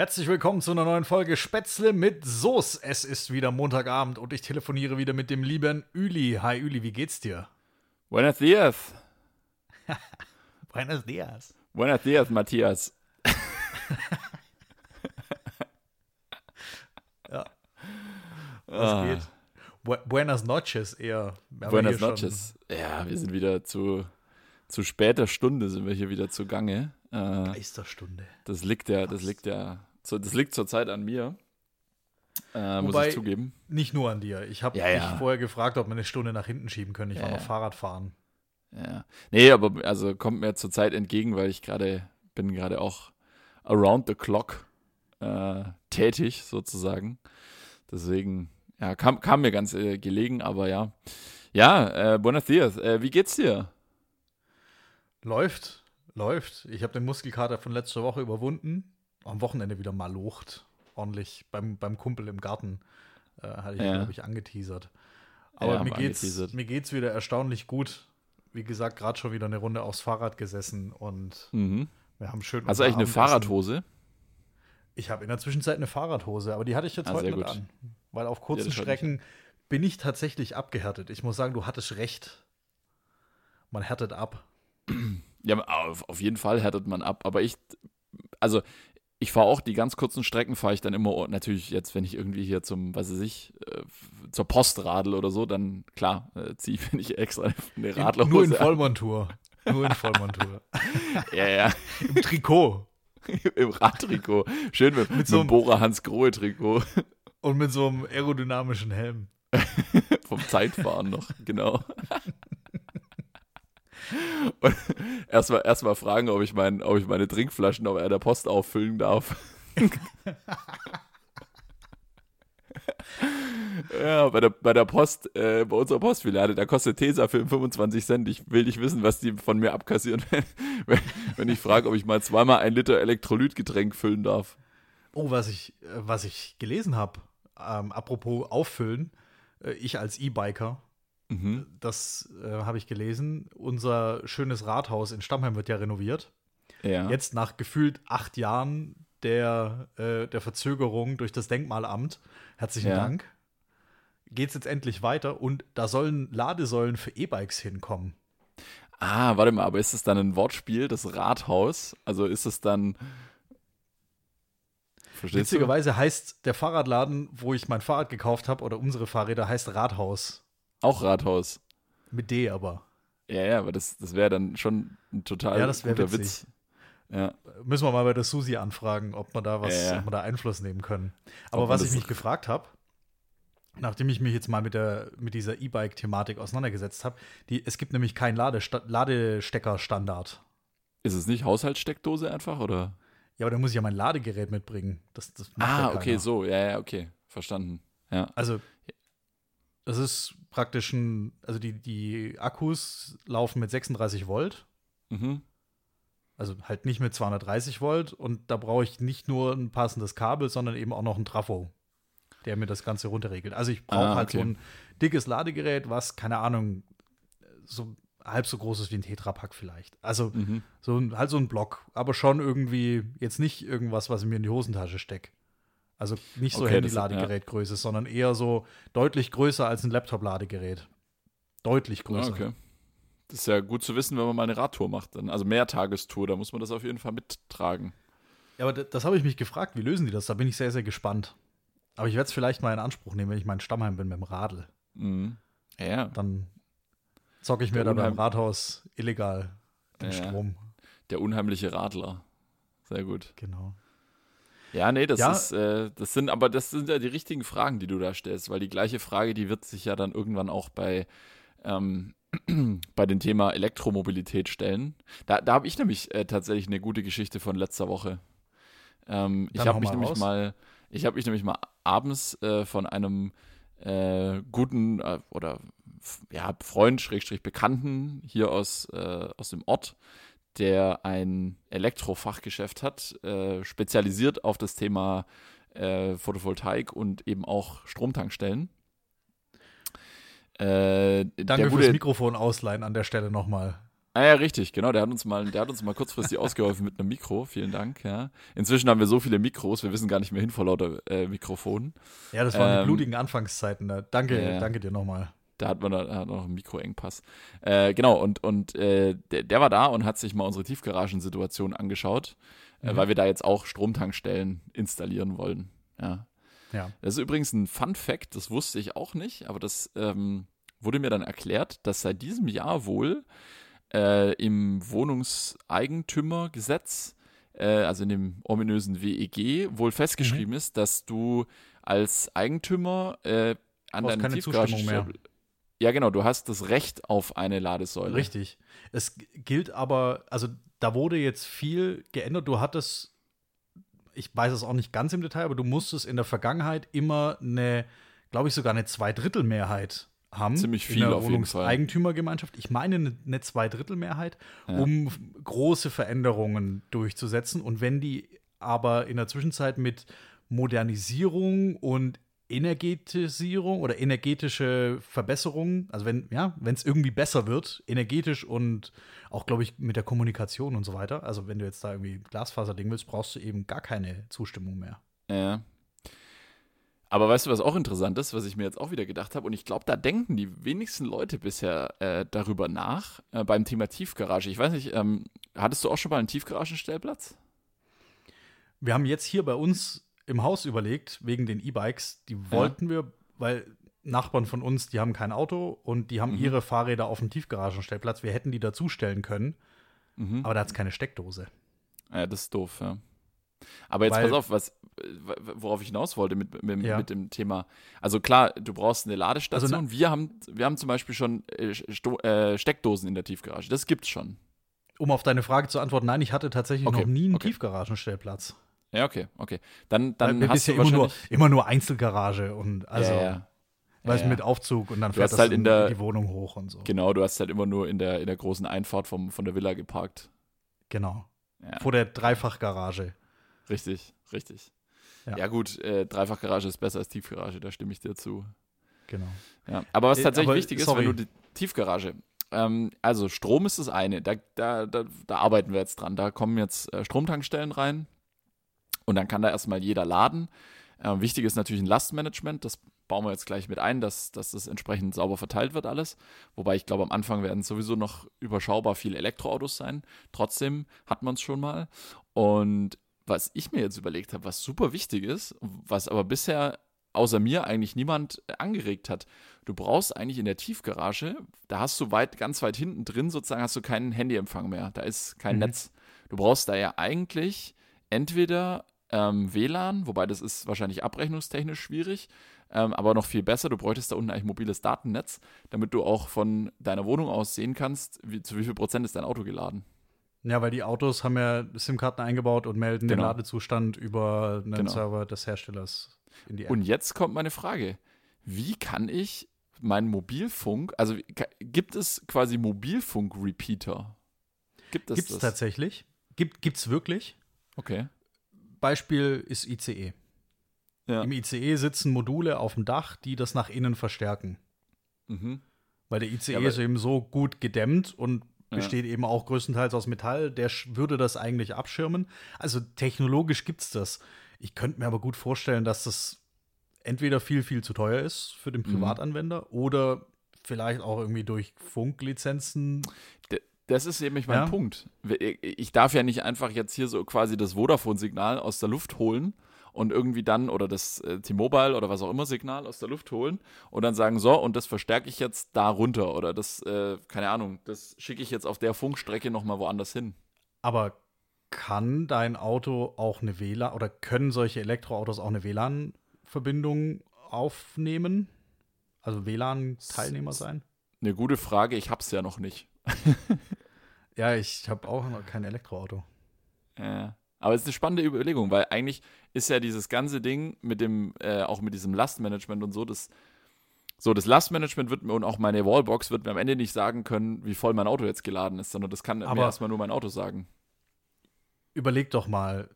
Herzlich willkommen zu einer neuen Folge Spätzle mit Soße. Es ist wieder Montagabend und ich telefoniere wieder mit dem lieben Üli. Hi Üli, wie geht's dir? Buenos dias. Buenos dias. Buenos dias, Matthias. ja. Was Ah. geht? Bu Buenas noches eher. Buenas noches. Ja, wir sind wieder zu, zu später Stunde sind wir hier wieder zugange. Äh, Geisterstunde. das liegt ja, das liegt ja, so, das liegt zurzeit an mir. Äh, muss Wobei- ich zugeben. Nicht nur an dir. Ich habe Ja, ja. dich vorher gefragt, ob wir eine Stunde nach hinten schieben können. Ich war Ja, noch ja. Fahrrad fahren. Ja. Nee, aber also kommt mir zurzeit entgegen, weil ich gerade bin gerade auch around the clock äh, tätig sozusagen. Deswegen, ja, kam, kam mir ganz äh, gelegen, aber ja. Ja, äh, buenos dias. Äh, wie geht's dir? Läuft, läuft. Ich habe den Muskelkater von letzter Woche überwunden. Am Wochenende wieder mal locht. Ordentlich beim, beim Kumpel im Garten. Äh, hatte ich, Ja. glaube ich, angeteasert. Aber Ja, mir, geht's, angeteasert. mir geht's wieder erstaunlich gut. Wie gesagt, gerade schon wieder eine Runde aufs Fahrrad gesessen und Mhm. wir haben schön. Hast du eigentlich eine Fahrradhose? Ich habe in der Zwischenzeit eine Fahrradhose, aber die hatte ich jetzt Ah, heute nicht an. Weil auf kurzen nicht Strecken bin ich tatsächlich abgehärtet. Ich muss sagen, du hattest recht. Man härtet ab. Ja, auf jeden Fall härtet man ab. Aber ich, also ich fahre auch die ganz kurzen Strecken, fahre ich dann immer, natürlich jetzt, wenn ich irgendwie hier zum, was weiß ich, äh, zur Post radel oder so, dann klar, äh, ziehe ich, wenn ich extra eine Radlerhose Nur in. Vollmontur. Nur in Vollmontur. Ja, ja, Im Trikot. im Radtrikot. Schön mit, mit so so einem- einem Bora Hans Grohe Trikot Und mit so einem aerodynamischen Helm. vom Zeitfahren noch, genau. Und erstmal erst mal fragen, ob ich, mein, ob ich meine Trinkflaschen auf der Post auffüllen darf. ja, bei der, bei der Post, äh, bei unserer Postfiliale, da kostet Tesafilm 25 Cent. Ich will nicht wissen, was die von mir abkassieren, wenn, wenn, wenn ich frage, ob ich mal zweimal ein Liter Elektrolytgetränk füllen darf. Oh, was ich, äh, was ich gelesen habe, ähm, apropos auffüllen, äh, ich als E-Biker, Mhm. das äh, habe ich gelesen. Unser schönes Rathaus in Stammheim wird ja renoviert. Ja. Jetzt nach gefühlt acht Jahren der, äh, der Verzögerung durch das Denkmalamt, herzlichen Ja. Dank, geht es jetzt endlich weiter und da sollen Ladesäulen für E-Bikes hinkommen. Ah, warte mal, aber ist es dann ein Wortspiel, das Rathaus? Also ist es dann. Verstehst du? Witzigerweise heißt der Fahrradladen, wo ich mein Fahrrad gekauft habe, oder unsere Fahrräder, heißt Rathaus. Auch Rathaus. Mit D aber. Ja, ja, aber das, das wäre dann schon ein total Ja, das guter witzig. Witz. Ja. Müssen wir mal bei der Susi anfragen, ob wir da was, Ja, ob wir da Einfluss nehmen können. Aber Ob man was ich mich gefragt habe, nachdem ich mich jetzt mal mit, der, mit dieser E-Bike-Thematik auseinandergesetzt habe, es gibt nämlich keinen Ladesta Ladestecker-Standard. Ist es nicht Haushaltssteckdose einfach, oder? Ja, aber da muss ich ja mein Ladegerät mitbringen. Das, das macht ja Ah, okay, so. Ja, ja, okay. Verstanden. Ja. Also, das ist praktisch ein, also die, die Akkus laufen mit 36 Volt, Mhm. also halt nicht mit 230 Volt und da brauche ich nicht nur ein passendes Kabel, sondern eben auch noch ein Trafo, der mir das Ganze runterregelt. Also ich brauche Ah, halt so okay. ein dickes Ladegerät, was, keine Ahnung, so halb so groß ist wie ein Tetrapack vielleicht. Also Mhm. so ein, halt so ein Block, aber schon irgendwie jetzt nicht irgendwas, was ich mir in die Hosentasche stecke. Also nicht so Okay, Handy-Ladegerätgröße, sondern eher so deutlich größer als ein Laptop-Ladegerät. Deutlich Ja, größer. okay. Das ist ja gut zu wissen, wenn man mal eine Radtour macht. Dann. Also Mehrtagestour, da muss man das auf jeden Fall mittragen. Ja, aber das, habe ich mich gefragt, wie lösen die das? Da bin ich sehr, sehr gespannt. Aber ich werde es vielleicht mal in Anspruch nehmen, wenn ich mal in Stammheim bin mit dem Radl. Mhm. Ja, ja. Dann zocke ich mir Der da beim Rathaus illegal den Ja, ja. Strom. Der unheimliche Radler. Sehr gut. Genau. Ja, nee, das Ja. ist, äh, das sind, aber das sind ja die richtigen Fragen, die du da stellst, weil die gleiche Frage, die wird sich ja dann irgendwann auch bei, ähm, bei dem Thema Elektromobilität stellen. Da, da habe ich nämlich äh, tatsächlich eine gute Geschichte von letzter Woche. Ähm, ich habe mich nämlich raus. mal, ich habe mich nämlich mal abends äh, von einem äh, guten äh, oder ja, Freund, Schrägstrich Bekannten hier aus, äh, aus dem Ort, der ein Elektrofachgeschäft hat, äh, spezialisiert auf das Thema äh, Photovoltaik und eben auch Stromtankstellen. Äh, Danke fürs Mikrofon ausleihen an der Stelle nochmal. Ah ja, richtig, genau. Der hat uns mal, der hat uns mal kurzfristig ausgeholfen mit einem Mikro. Vielen Dank. Ja. Inzwischen haben wir so viele Mikros, wir wissen gar nicht mehr hin vor lauter äh, Mikrofonen. Ja, das waren Ähm, die blutigen Anfangszeiten. Da. Danke, ja. danke dir nochmal. Da hat man da hat noch einen Mikroengpass. Äh, genau, und, und äh, der, der war da und hat sich mal unsere Tiefgaragensituation angeschaut, äh, Mhm. weil wir da jetzt auch Stromtankstellen installieren wollen. Ja. Ja. Das ist übrigens ein Fun Fact, das wusste ich auch nicht, aber das ähm, wurde mir dann erklärt, dass seit diesem Jahr wohl äh, im Wohnungseigentümergesetz, äh, also in dem ominösen WEG, wohl Mhm. festgeschrieben ist, dass du als Eigentümer äh, an Brauchst deine keine Tiefgarage. Ja, genau, du hast das Recht auf eine Ladesäule. Richtig. Es gilt aber, also da wurde jetzt viel geändert. Du hattest, ich weiß es auch nicht ganz im Detail, aber du musstest in der Vergangenheit immer eine, glaube ich, sogar eine Zweidrittelmehrheit haben. Ziemlich in viel der auf jeden Fall. Wohnungseigentümergemeinschaft. Ich meine eine, eine Zweidrittelmehrheit, Ja. um große Veränderungen durchzusetzen. Und wenn die aber in der Zwischenzeit mit Modernisierung und Energetisierung oder energetische Verbesserungen, also wenn ja, wenn es irgendwie besser wird, energetisch und auch glaube ich mit der Kommunikation und so weiter. Also wenn du jetzt da irgendwie Glasfaserding willst, brauchst du eben gar keine Zustimmung mehr. Ja. Aber weißt du, was auch interessant ist, was ich mir jetzt auch wieder gedacht habe? Und ich glaube, da denken die wenigsten Leute bisher äh, darüber nach, äh, beim Thema Tiefgarage. Ich weiß nicht, ähm, hattest du auch schon mal einen Tiefgaragenstellplatz? Wir haben jetzt hier bei uns im Haus überlegt, wegen den E-Bikes, die wollten wir, weil Nachbarn von uns, die haben kein Auto und die haben Mhm. ihre Fahrräder auf dem Tiefgaragenstellplatz. Wir hätten die dazustellen können, Mhm. aber da hat es keine Steckdose. Ja, das ist doof, ja. Aber jetzt Weil- pass auf, was, worauf ich hinaus wollte mit, mit, Ja. mit dem Thema. Also klar, du brauchst eine Ladestation. Also wir, haben, wir haben zum Beispiel schon äh, Sto äh, Steckdosen in der Tiefgarage. Das gibt's schon. Um auf deine Frage zu antworten, nein, ich hatte tatsächlich Okay, noch nie einen okay. Tiefgaragenstellplatz. Ja, okay, okay. Dann, Weil dann hast du immer nur, immer nur Einzelgarage und also ja, ja. weißt Ja, ja. mit Aufzug und dann Du fährt das halt in der- die Wohnung hoch und so. Genau, du hast halt immer nur in der, in der großen Einfahrt vom, von der Villa geparkt. Genau. Ja, Vor der Dreifachgarage. richtig, richtig. Ja. Ja, gut, äh, Dreifachgarage ist besser als Tiefgarage, da stimme ich dir zu. Genau. Ja. Aber was Äh, tatsächlich aber, wichtig ist, sorry. wenn du die Tiefgarage, ähm, also Strom ist das eine, da, da, da, da arbeiten wir jetzt dran. Da kommen jetzt äh, Stromtankstellen rein und dann kann da erstmal jeder laden. Ähm, wichtig ist natürlich ein Lastmanagement, das bauen wir jetzt gleich mit ein, dass, dass das entsprechend sauber verteilt wird alles. Wobei ich glaube, am Anfang werden sowieso noch überschaubar viele Elektroautos sein. Trotzdem hat man es schon mal. Und was ich mir jetzt überlegt habe, was super wichtig ist, was aber bisher außer mir eigentlich niemand angeregt hat. Du brauchst eigentlich in der Tiefgarage, da hast du weit, ganz weit hinten drin sozusagen, hast du keinen Handyempfang mehr. Da ist kein Mhm. Netz. Du brauchst da ja eigentlich entweder ähm, WLAN, wobei das ist wahrscheinlich abrechnungstechnisch schwierig, ähm, aber noch viel besser, du bräuchtest da unten eigentlich mobiles Datennetz, damit du auch von deiner Wohnung aus sehen kannst, wie, zu wie viel Prozent ist dein Auto geladen. Ja, weil die Autos haben ja SIM-Karten eingebaut und melden den Genau. Ladezustand über einen Genau. Server des Herstellers in die App. Und jetzt kommt meine Frage. Wie kann ich meinen Mobilfunk, also gibt es quasi Mobilfunk-Repeater? Gibt es Gibt es das? tatsächlich? Gibt es wirklich? Okay. Beispiel ist ICE. Ja. Im ICE sitzen Module auf dem Dach, die das nach innen verstärken. Mhm. Weil der ICE Ja, ist eben so gut gedämmt und Ja. besteht eben auch größtenteils aus Metall, der würde das eigentlich abschirmen. Also technologisch gibt es das. Ich könnte mir aber gut vorstellen, dass das entweder viel, viel zu teuer ist für den Mhm. Privatanwender oder vielleicht auch irgendwie durch Funklizenzen. Das ist nämlich mein Ja. Punkt. Ich darf ja nicht einfach jetzt hier so quasi das Vodafone-Signal aus der Luft holen und irgendwie dann, oder das äh, T-Mobile oder was auch immer Signal aus der Luft holen und dann sagen, so, und das verstärke ich jetzt da runter oder das, äh, keine Ahnung, das schicke ich jetzt auf der Funkstrecke nochmal woanders hin. Aber kann dein Auto auch eine WLAN oder können solche Elektroautos auch eine WLAN-Verbindung aufnehmen? Also WLAN-Teilnehmer sein? Eine gute Frage, ich hab's ja noch nicht. Ja, ich habe auch noch kein Elektroauto. Ja. Aber es ist eine spannende Überlegung, weil eigentlich ist ja dieses ganze Ding mit dem, äh, auch mit diesem Lastmanagement und so, das, so das Lastmanagement wird mir und auch meine Wallbox wird mir am Ende nicht sagen können, wie voll mein Auto jetzt geladen ist, sondern das kann mir Aber- erstmal nur mein Auto sagen. Überleg doch mal,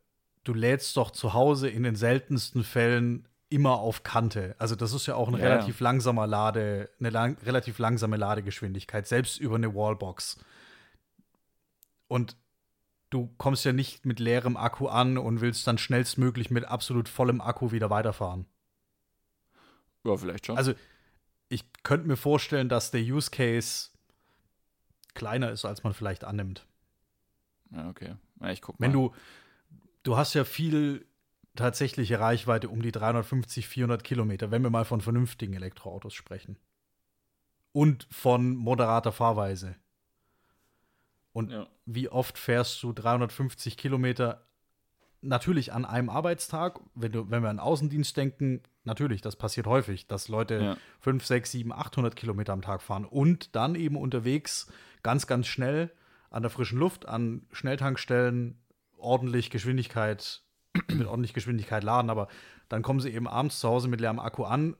du lädst doch zu Hause in den seltensten Fällen immer auf Kante. Also das ist ja auch ein Ja, ja. relativ langsamer Lade, eine lang, relativ langsame Ladegeschwindigkeit, selbst über eine Wallbox. Und du kommst ja nicht mit leerem Akku an und willst dann schnellstmöglich mit absolut vollem Akku wieder weiterfahren. Ja, vielleicht schon. Also, ich könnte mir vorstellen, dass der Use Case kleiner ist, als man vielleicht annimmt. ja, okay. Ja, ich guck mal. Wenn du, du hast ja viel tatsächliche Reichweite um die 350, 400 Kilometer, wenn wir mal von vernünftigen Elektroautos sprechen. Und von moderater Fahrweise. Und Ja. wie oft fährst du 350 Kilometer natürlich an einem Arbeitstag? Wenn, du, wenn wir an Außendienst denken, natürlich, das passiert häufig, dass Leute Ja. 5, 6, 7, 800 Kilometer am Tag fahren und dann eben unterwegs ganz, ganz schnell an der frischen Luft, an Schnelltankstellen ordentlich Geschwindigkeit, mit ordentlich Geschwindigkeit laden, aber dann kommen sie eben abends zu Hause mit leerem Akku an,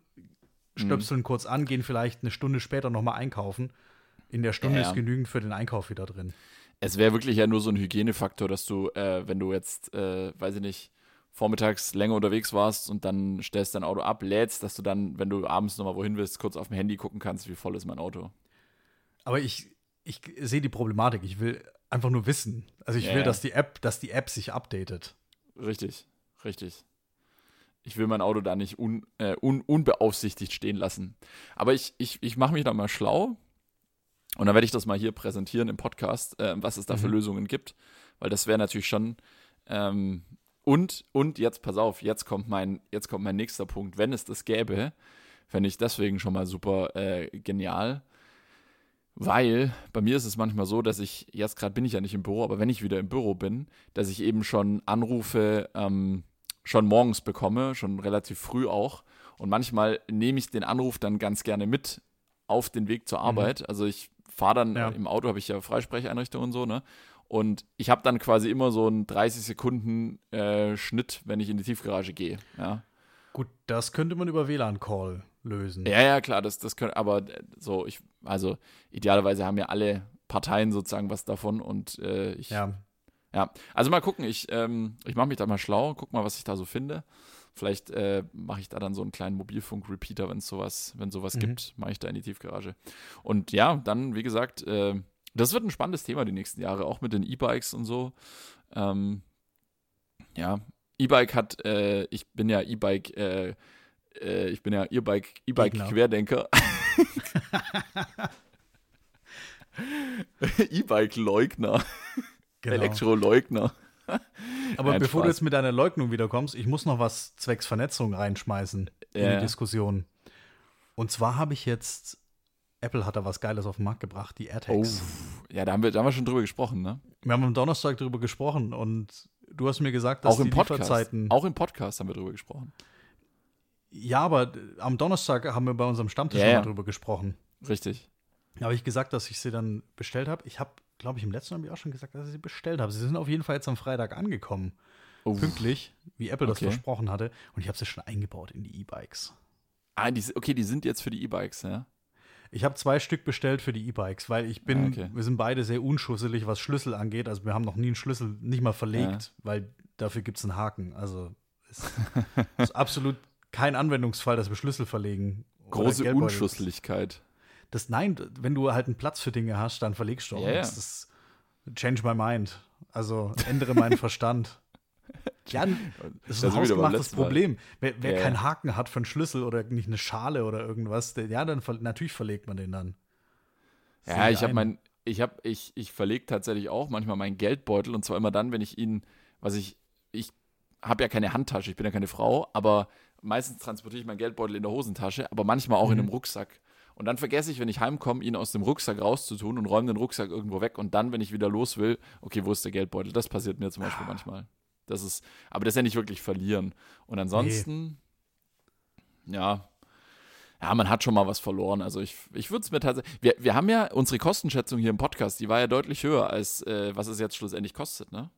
stöpseln kurz an, gehen vielleicht eine Stunde später nochmal einkaufen. In der Stunde Ja. ist genügend für den Einkauf wieder drin. Es wäre wirklich ja nur so ein Hygienefaktor, dass du, äh, wenn du jetzt, äh, weiß ich nicht, vormittags länger unterwegs warst und dann stellst dein Auto ab, lädst, dass du dann, wenn du abends nochmal wohin willst, kurz auf dem Handy gucken kannst, wie voll ist mein Auto. Aber ich, ich sehe die Problematik. Ich will einfach nur wissen. Also ich Ja, will, dass die App, dass die App sich updatet. Richtig, richtig. Ich will mein Auto da nicht un, äh, un, unbeaufsichtigt stehen lassen. Aber ich, ich, ich mache mich da mal schlau und dann werde ich das mal hier präsentieren im Podcast, äh, was es da für Mhm. Lösungen gibt. Weil das wäre natürlich schon. Ähm, und, und jetzt, pass auf, jetzt kommt mein, jetzt kommt mein nächster Punkt. Wenn es das gäbe, fände ich deswegen schon mal super äh, genial. Weil bei mir ist es manchmal so, dass ich, jetzt gerade bin ich ja nicht im Büro, aber wenn ich wieder im Büro bin, dass ich eben schon Anrufe ähm, schon morgens bekomme, schon relativ früh auch. Und manchmal nehme ich den Anruf dann ganz gerne mit auf den Weg zur Arbeit. Also ich fahre dann Ja. äh, im Auto, habe ich ja Freisprecheinrichtung und so, ne? Und ich habe dann quasi immer so einen 30 Sekunden äh, Schnitt, wenn ich in die Tiefgarage gehe. Ja. Gut, das könnte man über WLAN-Call lösen. Ja, ja, klar, das, das können, aber äh, so, ich, also idealerweise haben ja alle Parteien sozusagen was davon und äh, ich, ja. Ja. also mal gucken, ich, ähm, ich mache mich da mal schlau, guck mal, was ich da so finde. Vielleicht äh, mache ich da dann so einen kleinen Mobilfunk-Repeater, wenn es sowas, wenn sowas Mhm. gibt, mache ich da in die Tiefgarage. Und ja, dann, wie gesagt, äh, das wird ein spannendes Thema die nächsten Jahre, auch mit den E-Bikes und so. Ähm, ja, E-Bike hat, äh, ich bin ja E-Bike, äh, äh, ich bin ja E-Bike. E-Bike-Querdenker. E-Bike-Leugner, Genau. Elektro-Leugner. Aber Nein, bevor du Spaß. jetzt mit deiner Leugnung wiederkommst, ich muss noch was zwecks Vernetzung reinschmeißen in Ja. die Diskussion. Und zwar habe ich jetzt, Apple hat da was Geiles auf den Markt gebracht, die Oh, AirTags. ja, da haben, wir, da haben wir schon drüber gesprochen, ne? Wir haben am Donnerstag darüber gesprochen und du hast mir gesagt, dass Auch im die Podcast. Lieferzeiten. Auch im Podcast haben wir drüber gesprochen. Ja, aber am Donnerstag haben wir bei unserem Stammtisch Ja, ja. drüber gesprochen. Richtig. Da habe ich gesagt, dass ich sie dann bestellt habe. Ich habe, glaube ich, im letzten habe ich auch schon gesagt, dass ich sie bestellt habe. Sie sind auf jeden Fall jetzt am Freitag angekommen. Oh. Pünktlich, wie Apple das Okay. versprochen hatte. Und ich habe sie schon eingebaut in die E-Bikes. Ah, die, okay, die sind jetzt für die E-Bikes, ja? Ich habe zwei Stück bestellt für die E-Bikes, weil ich bin, Ah, okay. wir sind beide sehr unschusselig, was Schlüssel angeht. Also wir haben noch nie einen Schlüssel nicht mal verlegt, weil dafür gibt es einen Haken. Also es ist absolut kein Anwendungsfall, dass wir Schlüssel verlegen. Große. Unschusseligkeit. Das nein, wenn du halt einen Platz für Dinge hast, dann verlegst du auch Ja, ja. nichts. Das change my mind. Also ändere meinen Verstand. Ja, das ist ein hausgemachtes. Problem. Wer, wer Ja, ja. keinen Haken hat für einen Schlüssel oder nicht eine Schale oder irgendwas, der, ja, dann natürlich verlegt man den dann. Ja, Sehe ich habe ein. mein, ich habe, ich, ich verlege tatsächlich auch manchmal meinen Geldbeutel und zwar immer dann, wenn ich ihn, was ich, ich habe ja keine Handtasche, ich bin ja keine Frau, aber meistens transportiere ich meinen Geldbeutel in der Hosentasche, aber manchmal auch in Mhm. einem Rucksack. Und dann vergesse ich, wenn ich heimkomme, ihn aus dem Rucksack rauszutun und räume den Rucksack irgendwo weg. Und dann, wenn ich wieder los will, okay, wo ist der Geldbeutel? Das passiert mir zum Ah. Beispiel manchmal. Das ist, aber das ist ja nicht wirklich verlieren. Und ansonsten, ja, ja, man hat schon mal was verloren. Also ich, ich würde es mir tatsächlich. Wir, wir haben ja unsere Kostenschätzung hier im Podcast, die war ja deutlich höher, als äh, was es jetzt schlussendlich kostet, ne?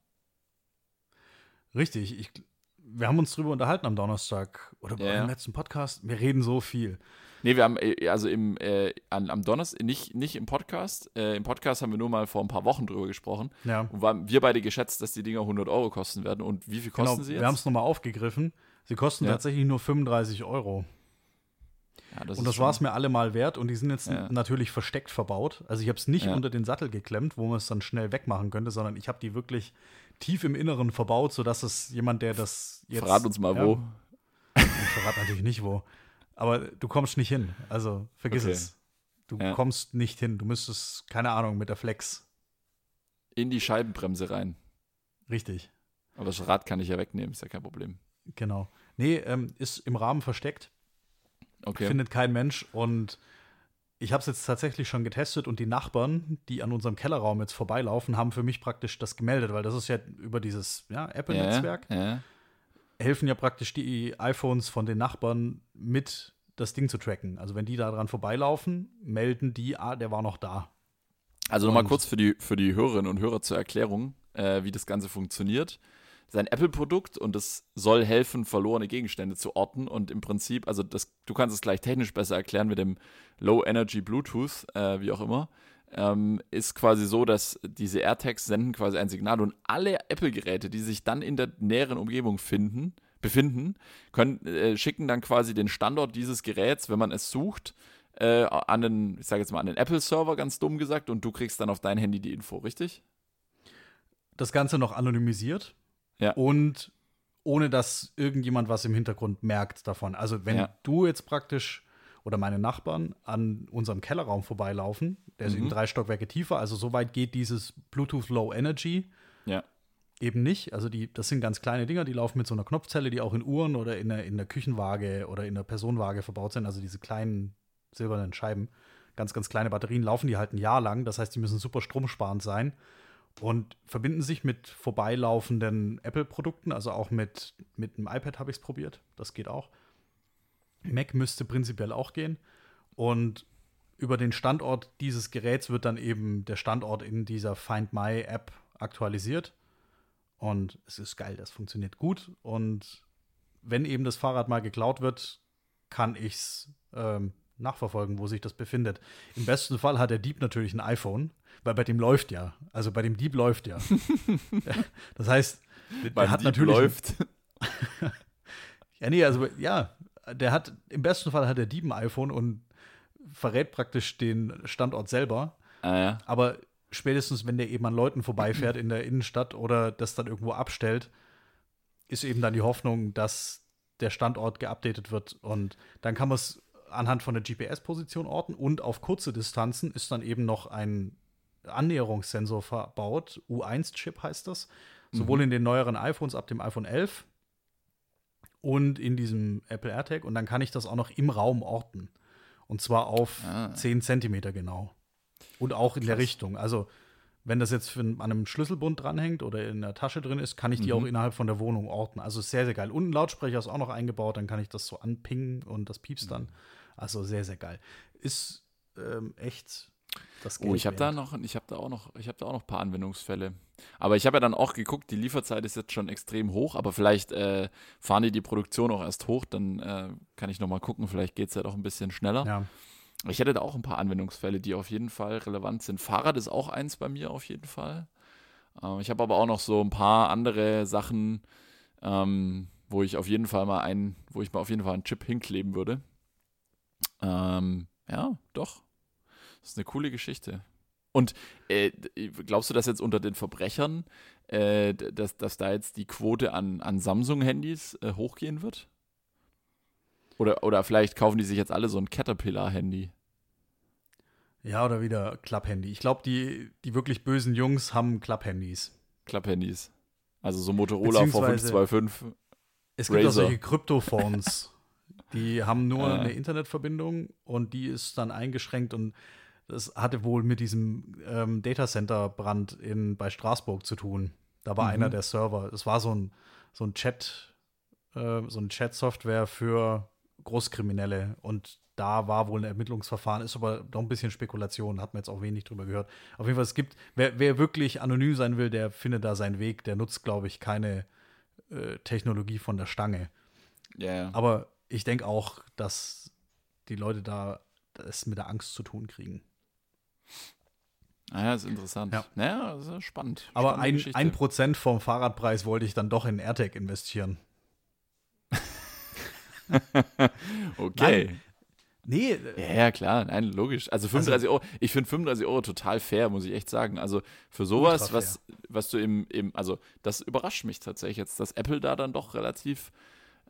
Richtig. Ich, wir haben uns drüber unterhalten am Donnerstag oder bei Ja, letzten Podcast. Wir reden so viel. Nee, wir haben, äh, also im, äh, an, am Donnerstag, nicht, nicht im Podcast. Äh, Im Podcast haben wir nur mal vor ein paar Wochen drüber gesprochen. Ja. Und waren wir beide geschätzt, dass die Dinger 100 Euro kosten werden. Und wie viel kosten Genau, sie jetzt? wir haben es nochmal aufgegriffen. Sie kosten Ja. tatsächlich nur 35 Euro. Ja, das und das war es mir allemal wert. Und die sind jetzt Ja. natürlich versteckt verbaut. Also ich habe es nicht unter den Sattel geklemmt, wo man es dann schnell wegmachen könnte, sondern ich habe die wirklich tief im Inneren verbaut, sodass es jemand, der das jetzt. Verrat uns mal wo. Ich verrate natürlich nicht wo. Aber du kommst nicht hin. Also vergiss Okay. es. Du Ja. kommst nicht hin. Du müsstest, keine Ahnung, mit der Flex. In die Scheibenbremse rein. Richtig. Aber das Rad kann ich ja wegnehmen, ist ja kein Problem. Genau. Nee, ähm, ist im Rahmen versteckt. Okay. findet kein Mensch. Und ich habe es jetzt tatsächlich schon getestet und die Nachbarn, die an unserem Kellerraum jetzt vorbeilaufen, haben für mich praktisch das gemeldet, weil das ist ja über dieses ja, Apple-Netzwerk, Ja, ja. Helfen ja praktisch die iPhones von den Nachbarn mit das Ding zu tracken. Also wenn die da dran vorbeilaufen, melden die, ah, der war noch da. Also nochmal kurz für die, für die Hörerinnen und Hörer zur Erklärung, äh, wie das Ganze funktioniert. Das ist ein Apple-Produkt und es soll helfen, verlorene Gegenstände zu orten. Und im Prinzip, also das, du kannst es gleich technisch besser erklären mit dem Low Energy Bluetooth, äh, wie auch immer. Ähm, ist quasi so, dass diese AirTags senden quasi ein Signal und alle Apple-Geräte, die sich dann in der näheren Umgebung finden, befinden, können, äh, schicken dann quasi den Standort dieses Geräts, wenn man es sucht, äh, an den, ich sage jetzt mal, an den Apple-Server, ganz dumm gesagt, und du kriegst dann auf dein Handy die Info, richtig? Das Ganze noch anonymisiert Ja. und ohne dass irgendjemand was im Hintergrund merkt davon. Also wenn Ja. du jetzt praktisch oder meine Nachbarn an unserem Kellerraum vorbeilaufen, der ist Mhm. eben drei Stockwerke tiefer, also so weit geht dieses Bluetooth Low Energy Ja. eben nicht. Also die, das sind ganz kleine Dinger, die laufen mit so einer Knopfzelle, die auch in Uhren oder in der, in der Küchenwaage oder in der Personenwaage verbaut sind. Also diese kleinen silbernen Scheiben, ganz, ganz kleine Batterien, laufen die halt ein Jahr lang. Das heißt, die müssen super stromsparend sein und verbinden sich mit vorbeilaufenden Apple-Produkten, also auch mit, mit einem iPad habe ich es probiert. Das geht auch. Mac müsste prinzipiell auch gehen. Und über den Standort dieses Geräts wird dann eben der Standort in dieser Find My App aktualisiert. Und es ist geil, das funktioniert gut. Und wenn eben das Fahrrad mal geklaut wird, kann ich es ähm, nachverfolgen, wo sich das befindet. Im besten Fall hat der Dieb natürlich ein iPhone, weil bei dem läuft ja. Also bei dem Dieb läuft ja. das heißt, der Beim hat Dieb natürlich. läuft. Ja, nee, also ja, der hat, im besten Fall hat der Dieb ein iPhone und verrät praktisch den Standort selber. Ah, ja. Aber spätestens, wenn der eben an Leuten vorbeifährt in der Innenstadt oder das dann irgendwo abstellt, ist eben dann die Hoffnung, dass der Standort geupdatet wird. Und dann kann man es anhand von der GPS-Position orten und auf kurze Distanzen ist dann eben noch ein Annäherungssensor verbaut. U1-Chip heißt das. Sowohl in den neueren iPhones ab dem iPhone 11 und in diesem Apple AirTag. Und dann kann ich das auch noch im Raum orten. Und zwar auf Ah. 10 Zentimeter genau. Und auch in der Krass. Richtung. Also, wenn das jetzt an einem Schlüsselbund dranhängt oder in der Tasche drin ist, kann ich die Mhm. auch innerhalb von der Wohnung orten. Also sehr, sehr geil. Und ein Lautsprecher ist auch noch eingebaut, dann kann ich das so anpingen und das piepst dann. Also sehr, sehr geil. Ist ähm, echt Oh, ich habe da noch, ich habe da auch noch, ich habe da auch noch ein paar Anwendungsfälle. Aber ich habe ja dann auch geguckt, die Lieferzeit ist jetzt schon extrem hoch, aber vielleicht äh, fahren die die Produktion auch erst hoch, dann äh, kann ich noch mal gucken, vielleicht geht es ja doch ein bisschen schneller. Ja. Ich hätte da auch ein paar Anwendungsfälle, die auf jeden Fall relevant sind. Fahrrad ist auch eins bei mir auf jeden Fall. Ähm, ich habe aber auch noch so ein paar andere Sachen, ähm, wo ich auf jeden Fall mal einen, wo ich mal auf jeden Fall einen Chip hinkleben würde. Ähm, ja, doch. Das ist eine coole Geschichte. Und äh, glaubst du, dass jetzt unter den Verbrechern, äh, dass, dass da jetzt die Quote an, an Samsung-Handys äh, hochgehen wird? Oder, oder vielleicht kaufen die sich jetzt alle so ein Caterpillar-Handy. ja, oder wieder Klapphandy. Ich glaube, die, die wirklich bösen Jungs haben Klapphandys. Klapphandys. Also so Motorola Beziehungsweise- V525. Es gibt auch Razer. solche Kryptophones. die haben nur Ah. eine Internetverbindung und die ist dann eingeschränkt und das hatte wohl mit diesem ähm, Datacenter-Brand in, bei Straßburg zu tun. Da war Mhm. einer der Server. Es war so ein, so ein Chat, äh, so ein Chat-Software für Großkriminelle und da war wohl ein Ermittlungsverfahren, ist aber noch ein bisschen Spekulation, hat man jetzt auch wenig drüber gehört. Auf jeden Fall, es gibt, wer, wer wirklich anonym sein will, der findet da seinen Weg, der nutzt, glaube ich, keine äh, Technologie von der Stange. Ja, ja. Aber ich denke auch, dass die Leute da es mit der Angst zu tun kriegen. Ah, ja, ist interessant. Ja. Naja, das ist spannend. Aber ein, Geschichte. ein Prozent vom Fahrradpreis wollte ich dann doch in AirTag investieren. Okay. Nee, äh, Ja, klar, nein, logisch. Also 35 Euro, ich finde 35 Euro total fair, muss ich echt sagen. Also für sowas, was, was du im, im, also das überrascht mich tatsächlich jetzt, dass Apple da dann doch relativ,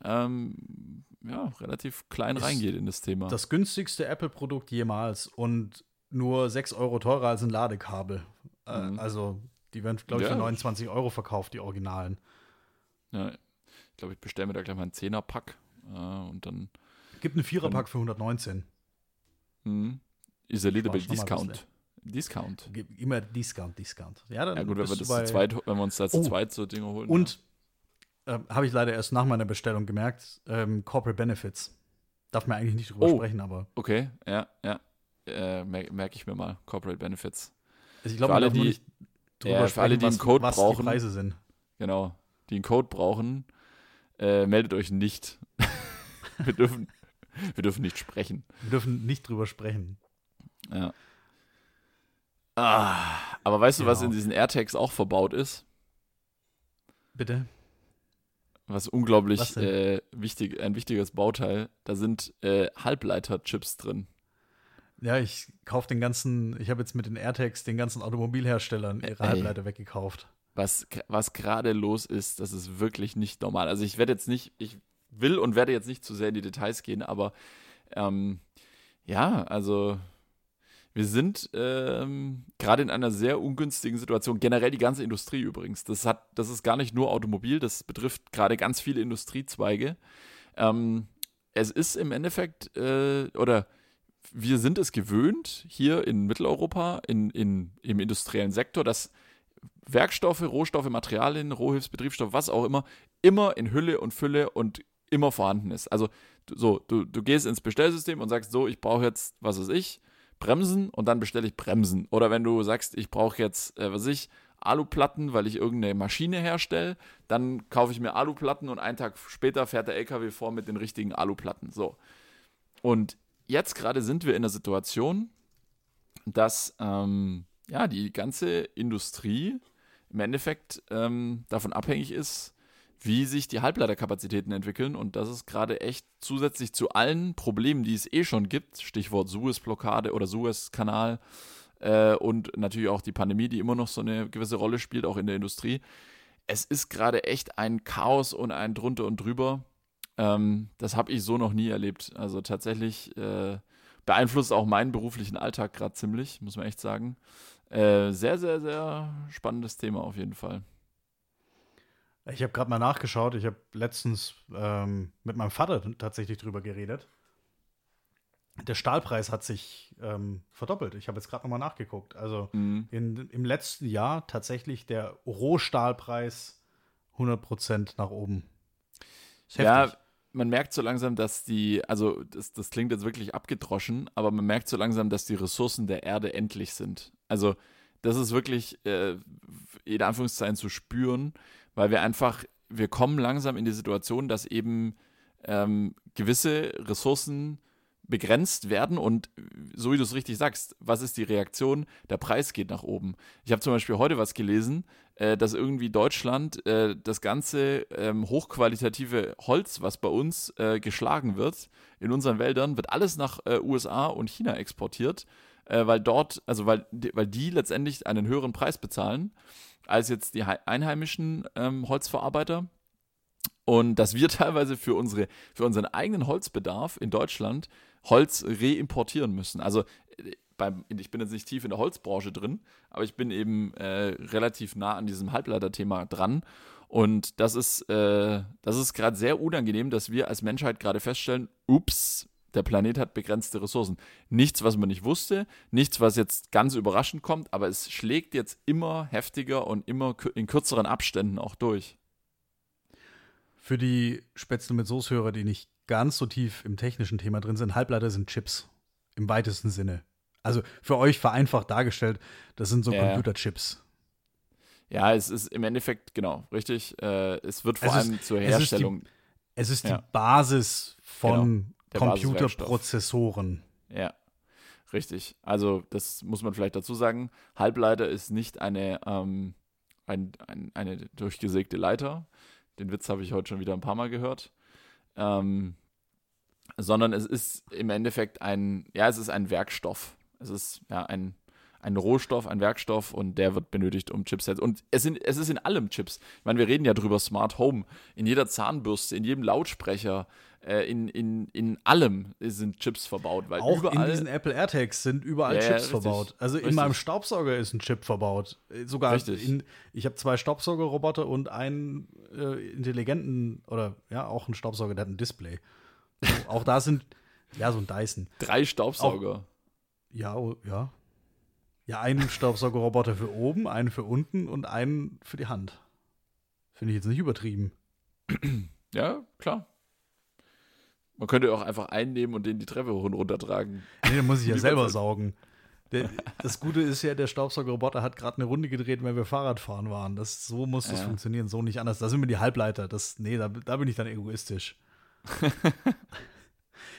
ähm, ja, relativ klein Ist reingeht in das Thema. das günstigste Apple-Produkt jemals und nur 6 Euro teurer als ein Ladekabel. Äh, Mhm. Also, die werden, glaube ich, Ja. für 29 Euro verkauft, die Originalen. ja, ich glaube, ich bestelle mir da gleich mal einen Zehnerpack äh, und dann Gibt einen Viererpack für 119. hm, is a little bit discount. Discount. Immer Discount, Discount. Ja, dann Ja gut, wenn wir das bei- zu zweit, wenn wir uns da zu Oh. zweit so Dinge holen. Und äh, habe ich leider erst nach meiner Bestellung gemerkt, ähm, Corporate Benefits. Darf man eigentlich nicht drüber Oh. sprechen, aber ja. Okay, ja, ja. Äh, Merke merk ich mir mal. Corporate Benefits. also ich glaube, alle, die- ja, für alle, die einen Code was brauchen. die Preise sind. Genau. Die einen Code brauchen, äh, meldet euch nicht. wir, dürfen, wir dürfen nicht sprechen. Wir dürfen nicht drüber sprechen. Ja. Ah, aber weißt du, was Genau. in diesen AirTags auch verbaut ist? Bitte? Was unglaublich Was äh, wichtig, ein wichtiges Bauteil. Da sind äh, Halbleiterchips drin. Ja, ich kaufe den ganzen, ich habe jetzt mit den AirTags den ganzen Automobilherstellern ihre Ey. Halbleiter weggekauft. Was, was gerade los ist, das ist wirklich nicht normal. Also ich werde jetzt nicht, ich will und werde jetzt nicht zu sehr in die Details gehen, aber ähm, ja, also wir sind ähm, gerade in einer sehr ungünstigen Situation. Generell die ganze Industrie übrigens. Das hat, das ist gar nicht nur Automobil, das betrifft gerade ganz viele Industriezweige. Ähm, es ist im Endeffekt, äh, oder wir sind es gewöhnt, hier in Mitteleuropa, in, in, im industriellen Sektor, dass Werkstoffe, Rohstoffe, Materialien, Rohhilfsbetriebsstoffe, was auch immer, immer in Hülle und Fülle und immer vorhanden ist. Also so, du, du gehst ins Bestellsystem und sagst so, ich brauche jetzt, was weiß ich, Bremsen und dann bestelle ich Bremsen. Oder wenn du sagst, ich brauche jetzt, äh, was weiß ich, Aluplatten, weil ich irgendeine Maschine herstelle, dann kaufe ich mir Aluplatten und einen Tag später fährt der LKW vor mit den richtigen Aluplatten. So. Und jetzt gerade sind wir in der Situation, dass ähm, ja, die ganze Industrie im Endeffekt ähm, davon abhängig ist, wie sich die Halbleiterkapazitäten entwickeln und das ist gerade echt zusätzlich zu allen Problemen, die es eh schon gibt, Stichwort Suez-Blockade oder Suez-Kanal äh, und natürlich auch die Pandemie, die immer noch so eine gewisse Rolle spielt, auch in der Industrie. Es ist gerade echt ein Chaos und ein drunter und drüber. Ähm, das habe ich so noch nie erlebt. Also tatsächlich äh, beeinflusst auch meinen beruflichen Alltag gerade ziemlich, muss man echt sagen. Äh, sehr, sehr, sehr spannendes Thema auf jeden Fall. Ich habe gerade mal nachgeschaut. Ich habe letztens ähm, mit meinem Vater tatsächlich drüber geredet. Der Stahlpreis hat sich ähm, verdoppelt. Ich habe jetzt gerade nochmal nachgeguckt. Also Mhm. in, im letzten Jahr tatsächlich der Rohstahlpreis 100% nach oben. Ist Ja, heftig. Man merkt so langsam, dass die, also das, das klingt jetzt wirklich abgedroschen, aber man merkt so langsam, dass die Ressourcen der Erde endlich sind. Also das ist wirklich äh, in Anführungszeichen zu spüren, weil wir einfach, wir kommen langsam in die Situation, dass eben ähm, gewisse Ressourcen begrenzt werden und so wie du es richtig sagst, was ist die Reaktion? Der Preis geht nach oben. Ich habe zum Beispiel heute was gelesen, äh, dass irgendwie Deutschland äh, das ganze ähm, hochqualitative Holz, was bei uns äh, geschlagen wird, in unseren Wäldern, wird alles nach äh, USA und China exportiert, äh, weil dort, also weil, weil die letztendlich einen höheren Preis bezahlen als jetzt die hei- einheimischen ähm, Holzverarbeiter. Und dass wir teilweise für, unsere, für unseren eigenen Holzbedarf in Deutschland Holz reimportieren müssen. Also äh, beim, ich bin jetzt nicht tief in der Holzbranche drin, aber ich bin eben äh, relativ nah an diesem Halbleiterthema dran. Und das ist, äh, das ist gerade sehr unangenehm, dass wir als Menschheit gerade feststellen, ups, der Planet hat begrenzte Ressourcen. Nichts, was man nicht wusste, nichts, was jetzt ganz überraschend kommt, aber es schlägt jetzt immer heftiger und immer in kürzeren Abständen auch durch. Für die Spätzle mit Soße-Hörer, die nicht ganz so tief im technischen Thema drin sind, Halbleiter sind Chips. Im weitesten Sinne. Also für euch vereinfacht dargestellt, das sind so Ja. Computerchips. Ja, es ist im Endeffekt, genau, richtig. Äh, es wird vor Es ist- allem zur es ist die- Herstellung, Es ist Ja. die Basis von Genau, Computerprozessoren. ja, richtig. Also, das muss man vielleicht dazu sagen. Halbleiter ist nicht eine, ähm, ein, ein, eine durchgesägte Leiter. Den Witz habe ich heute schon wieder ein paar Mal gehört. Ähm, sondern es ist im Endeffekt ein, ja, es ist ein Werkstoff. Es ist ja ein, ein Rohstoff, ein Werkstoff und der wird benötigt, um Chipsets. Und es, sind, es ist in allem Chips. Ich meine, wir reden ja drüber Smart Home. In jeder Zahnbürste, in jedem Lautsprecher, äh, in, in, in allem sind Chips verbaut. Weil Auch überall, in diesen Apple AirTags sind überall Ja, Chips richtig. verbaut. Also in Richtig. meinem Staubsauger ist ein Chip verbaut. Äh, Sogar Richtig. in, ich habe zwei Staubsaugerroboter und einen äh, intelligenten oder ja, auch einen Staubsauger, der hat ein Display. auch da sind, ja, so ein Dyson. drei Staubsauger. Ja, oh, ja. Ja, einen Staubsaugerroboter für oben, einen für unten und einen für die Hand. Finde ich jetzt nicht übertrieben. Ja, klar. Man könnte auch einfach einnehmen und den die Treppe hoch und runter tragen. Nee, den muss ich ja selber sagt. saugen. Der, das Gute ist ja, der Staubsaugerroboter hat gerade eine Runde gedreht, wenn wir Fahrradfahren waren. Das, so muss das Ja. funktionieren, so nicht anders. Da sind mir die Halbleiter. Das, nee, da, da bin ich dann egoistisch.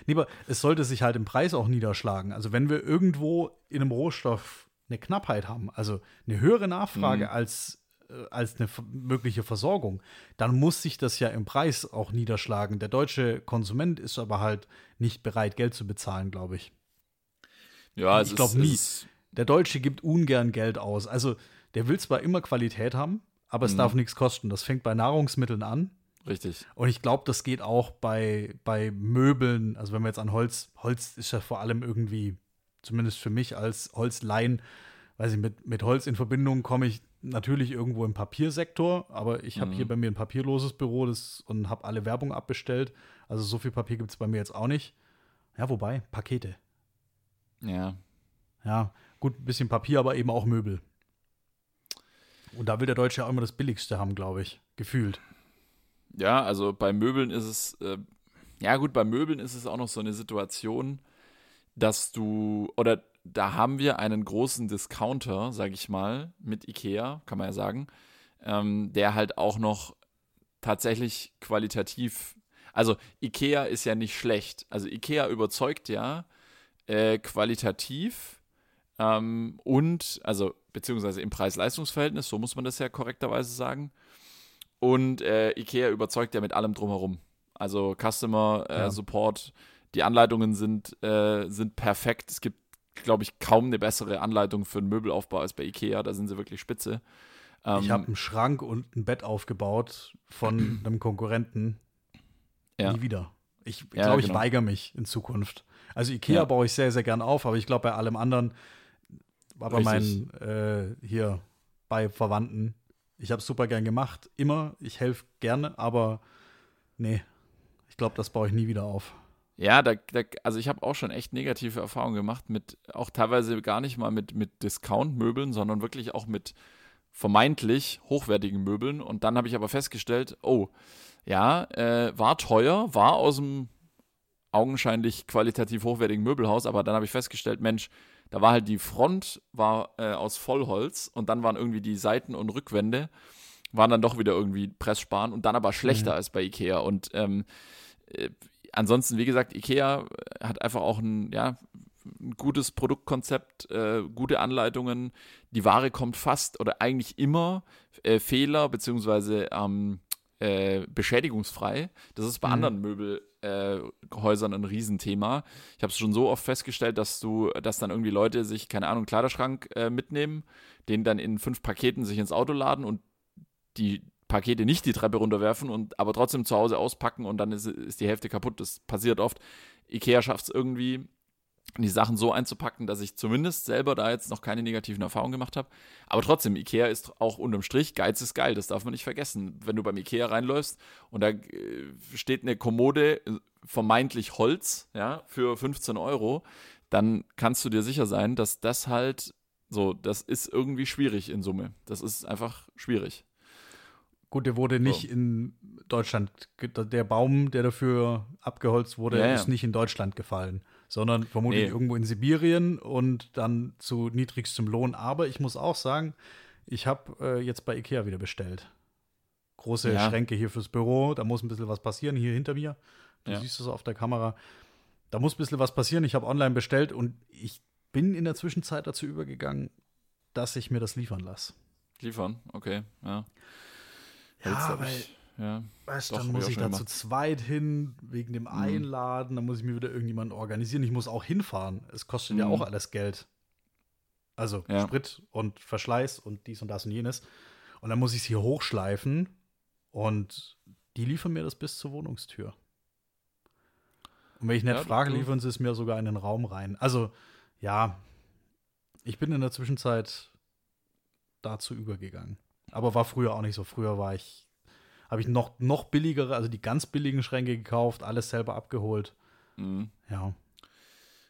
nee, aber es sollte sich halt im Preis auch niederschlagen. Also wenn wir irgendwo in einem Rohstoff eine Knappheit haben, also eine höhere Nachfrage Mhm. als, äh, als eine mögliche Versorgung, dann muss sich das ja im Preis auch niederschlagen. Der deutsche Konsument ist aber halt nicht bereit, Geld zu bezahlen, glaube ich. Ja, Ich es glaub ist- nie. Der Deutsche gibt ungern Geld aus. Also der will zwar immer Qualität haben, aber es Mhm. darf nichts kosten. Das fängt bei Nahrungsmitteln an. Richtig. Und ich glaube, das geht auch bei, bei Möbeln. Also wenn wir jetzt an Holz, Holz ist ja vor allem irgendwie, zumindest für mich als Holzlein, weiß ich, mit, mit Holz in Verbindung komme ich natürlich irgendwo im Papiersektor, aber ich habe Mhm. hier bei mir ein papierloses Büro das, und habe alle Werbung abbestellt. Also so viel Papier gibt es bei mir jetzt auch nicht. Ja, wobei, Pakete. Ja. Ja, gut, ein bisschen Papier, aber eben auch Möbel. Und da will der Deutsche ja auch immer das Billigste haben, glaube ich. Gefühlt. Ja, also bei Möbeln ist es, äh, ja gut, bei Möbeln ist es auch noch so eine Situation, dass du, oder da haben wir einen großen Discounter, sag ich mal, mit Ikea, kann man ja sagen, ähm, der halt auch noch tatsächlich qualitativ, also Ikea ist ja nicht schlecht. Also Ikea überzeugt ja äh, qualitativ ähm, und, also beziehungsweise im Preis-Leistungs-Verhältnis, so muss man das ja korrekterweise sagen. Und äh, Ikea überzeugt ja mit allem drumherum. Also Customer äh, Ja. Support, die Anleitungen sind, äh, sind perfekt. Es gibt, glaube ich, kaum eine bessere Anleitung für einen Möbelaufbau als bei Ikea. Da sind sie wirklich spitze. Ähm, ich habe einen Schrank und ein Bett aufgebaut von einem Konkurrenten. Ja. Nie wieder. Ich Ja, glaube, ich genau. weigere mich in Zukunft. Also Ikea Ja. baue ich sehr, sehr gern auf, aber ich glaube, bei allem anderen, war bei Richtig. meinen, äh, hier, bei Verwandten, ich habe es super gern gemacht, immer, ich helfe gerne, aber nee, ich glaube, das baue ich nie wieder auf. Ja, da, da, also ich habe auch schon echt negative Erfahrungen gemacht mit, auch teilweise gar nicht mal mit, mit Discount-Möbeln, sondern wirklich auch mit vermeintlich hochwertigen Möbeln. Und dann habe ich aber festgestellt, oh, ja, äh, war teuer, war aus dem augenscheinlich qualitativ hochwertigen Möbelhaus, aber dann habe ich festgestellt, Mensch, da war halt die Front war äh, aus Vollholz und dann waren irgendwie die Seiten und Rückwände waren dann doch wieder irgendwie Pressspan und dann aber schlechter als bei Ikea und ähm, äh, ansonsten, wie gesagt, Ikea hat einfach auch ein, ja, ein gutes Produktkonzept, äh, gute Anleitungen. Die Ware kommt fast oder eigentlich immer äh, Fehler beziehungsweise ähm, äh, beschädigungsfrei. Das ist bei Mhm. anderen Möbelhäusern ein Riesenthema. Ich habe es schon so oft festgestellt, dass du, dass dann irgendwie Leute sich, keine Ahnung, Kleiderschrank äh, mitnehmen, den dann in fünf Paketen sich ins Auto laden und die Pakete nicht die Treppe runterwerfen und aber trotzdem zu Hause auspacken und dann ist, ist die Hälfte kaputt. Das passiert oft. Ikea schafft es irgendwie, die Sachen so einzupacken, dass ich zumindest selber da jetzt noch keine negativen Erfahrungen gemacht habe. Aber trotzdem, Ikea ist auch unterm Strich, Geiz ist geil, das darf man nicht vergessen. Wenn du beim Ikea reinläufst und da äh, steht eine Kommode, äh, vermeintlich Holz, ja, für 15 Euro, dann kannst du dir sicher sein, dass das halt so, das ist irgendwie schwierig in Summe. Das ist einfach schwierig. Gut, der wurde nicht in Deutschland, der Baum, der dafür abgeholzt wurde, Ja, ja. ist nicht in Deutschland gefallen, sondern vermutlich Nee. irgendwo in Sibirien und dann zu niedrigstem Lohn. Aber ich muss auch sagen, ich habe äh, jetzt bei Ikea wieder bestellt. Große Ja. Schränke hier fürs Büro, da muss ein bisschen was passieren, hier hinter mir. Du Ja. siehst es auf der Kamera. Da muss ein bisschen was passieren. Ich habe online bestellt und ich bin in der Zwischenzeit dazu übergegangen, dass ich mir das liefern lasse. Liefern, okay, ja. Ja, weil ich- ja. Weißt, Doch, dann muss ich da zu zweit hin, wegen dem Einladen, dann muss ich mir wieder irgendjemanden organisieren. Ich muss auch hinfahren. Es kostet ja Mhm. auch alles Geld. Also Ja. Sprit und Verschleiß und dies und das und jenes. Und dann muss ich es hier hochschleifen und die liefern mir das bis zur Wohnungstür. Und wenn ich nicht Ja, frage, du- liefern sie es mir sogar in den Raum rein. Also, ja, ich bin in der Zwischenzeit dazu übergegangen. Aber war früher auch nicht so. Früher war ich, habe ich noch, noch billigere, also die ganz billigen Schränke gekauft, alles selber abgeholt. Mhm. Ja.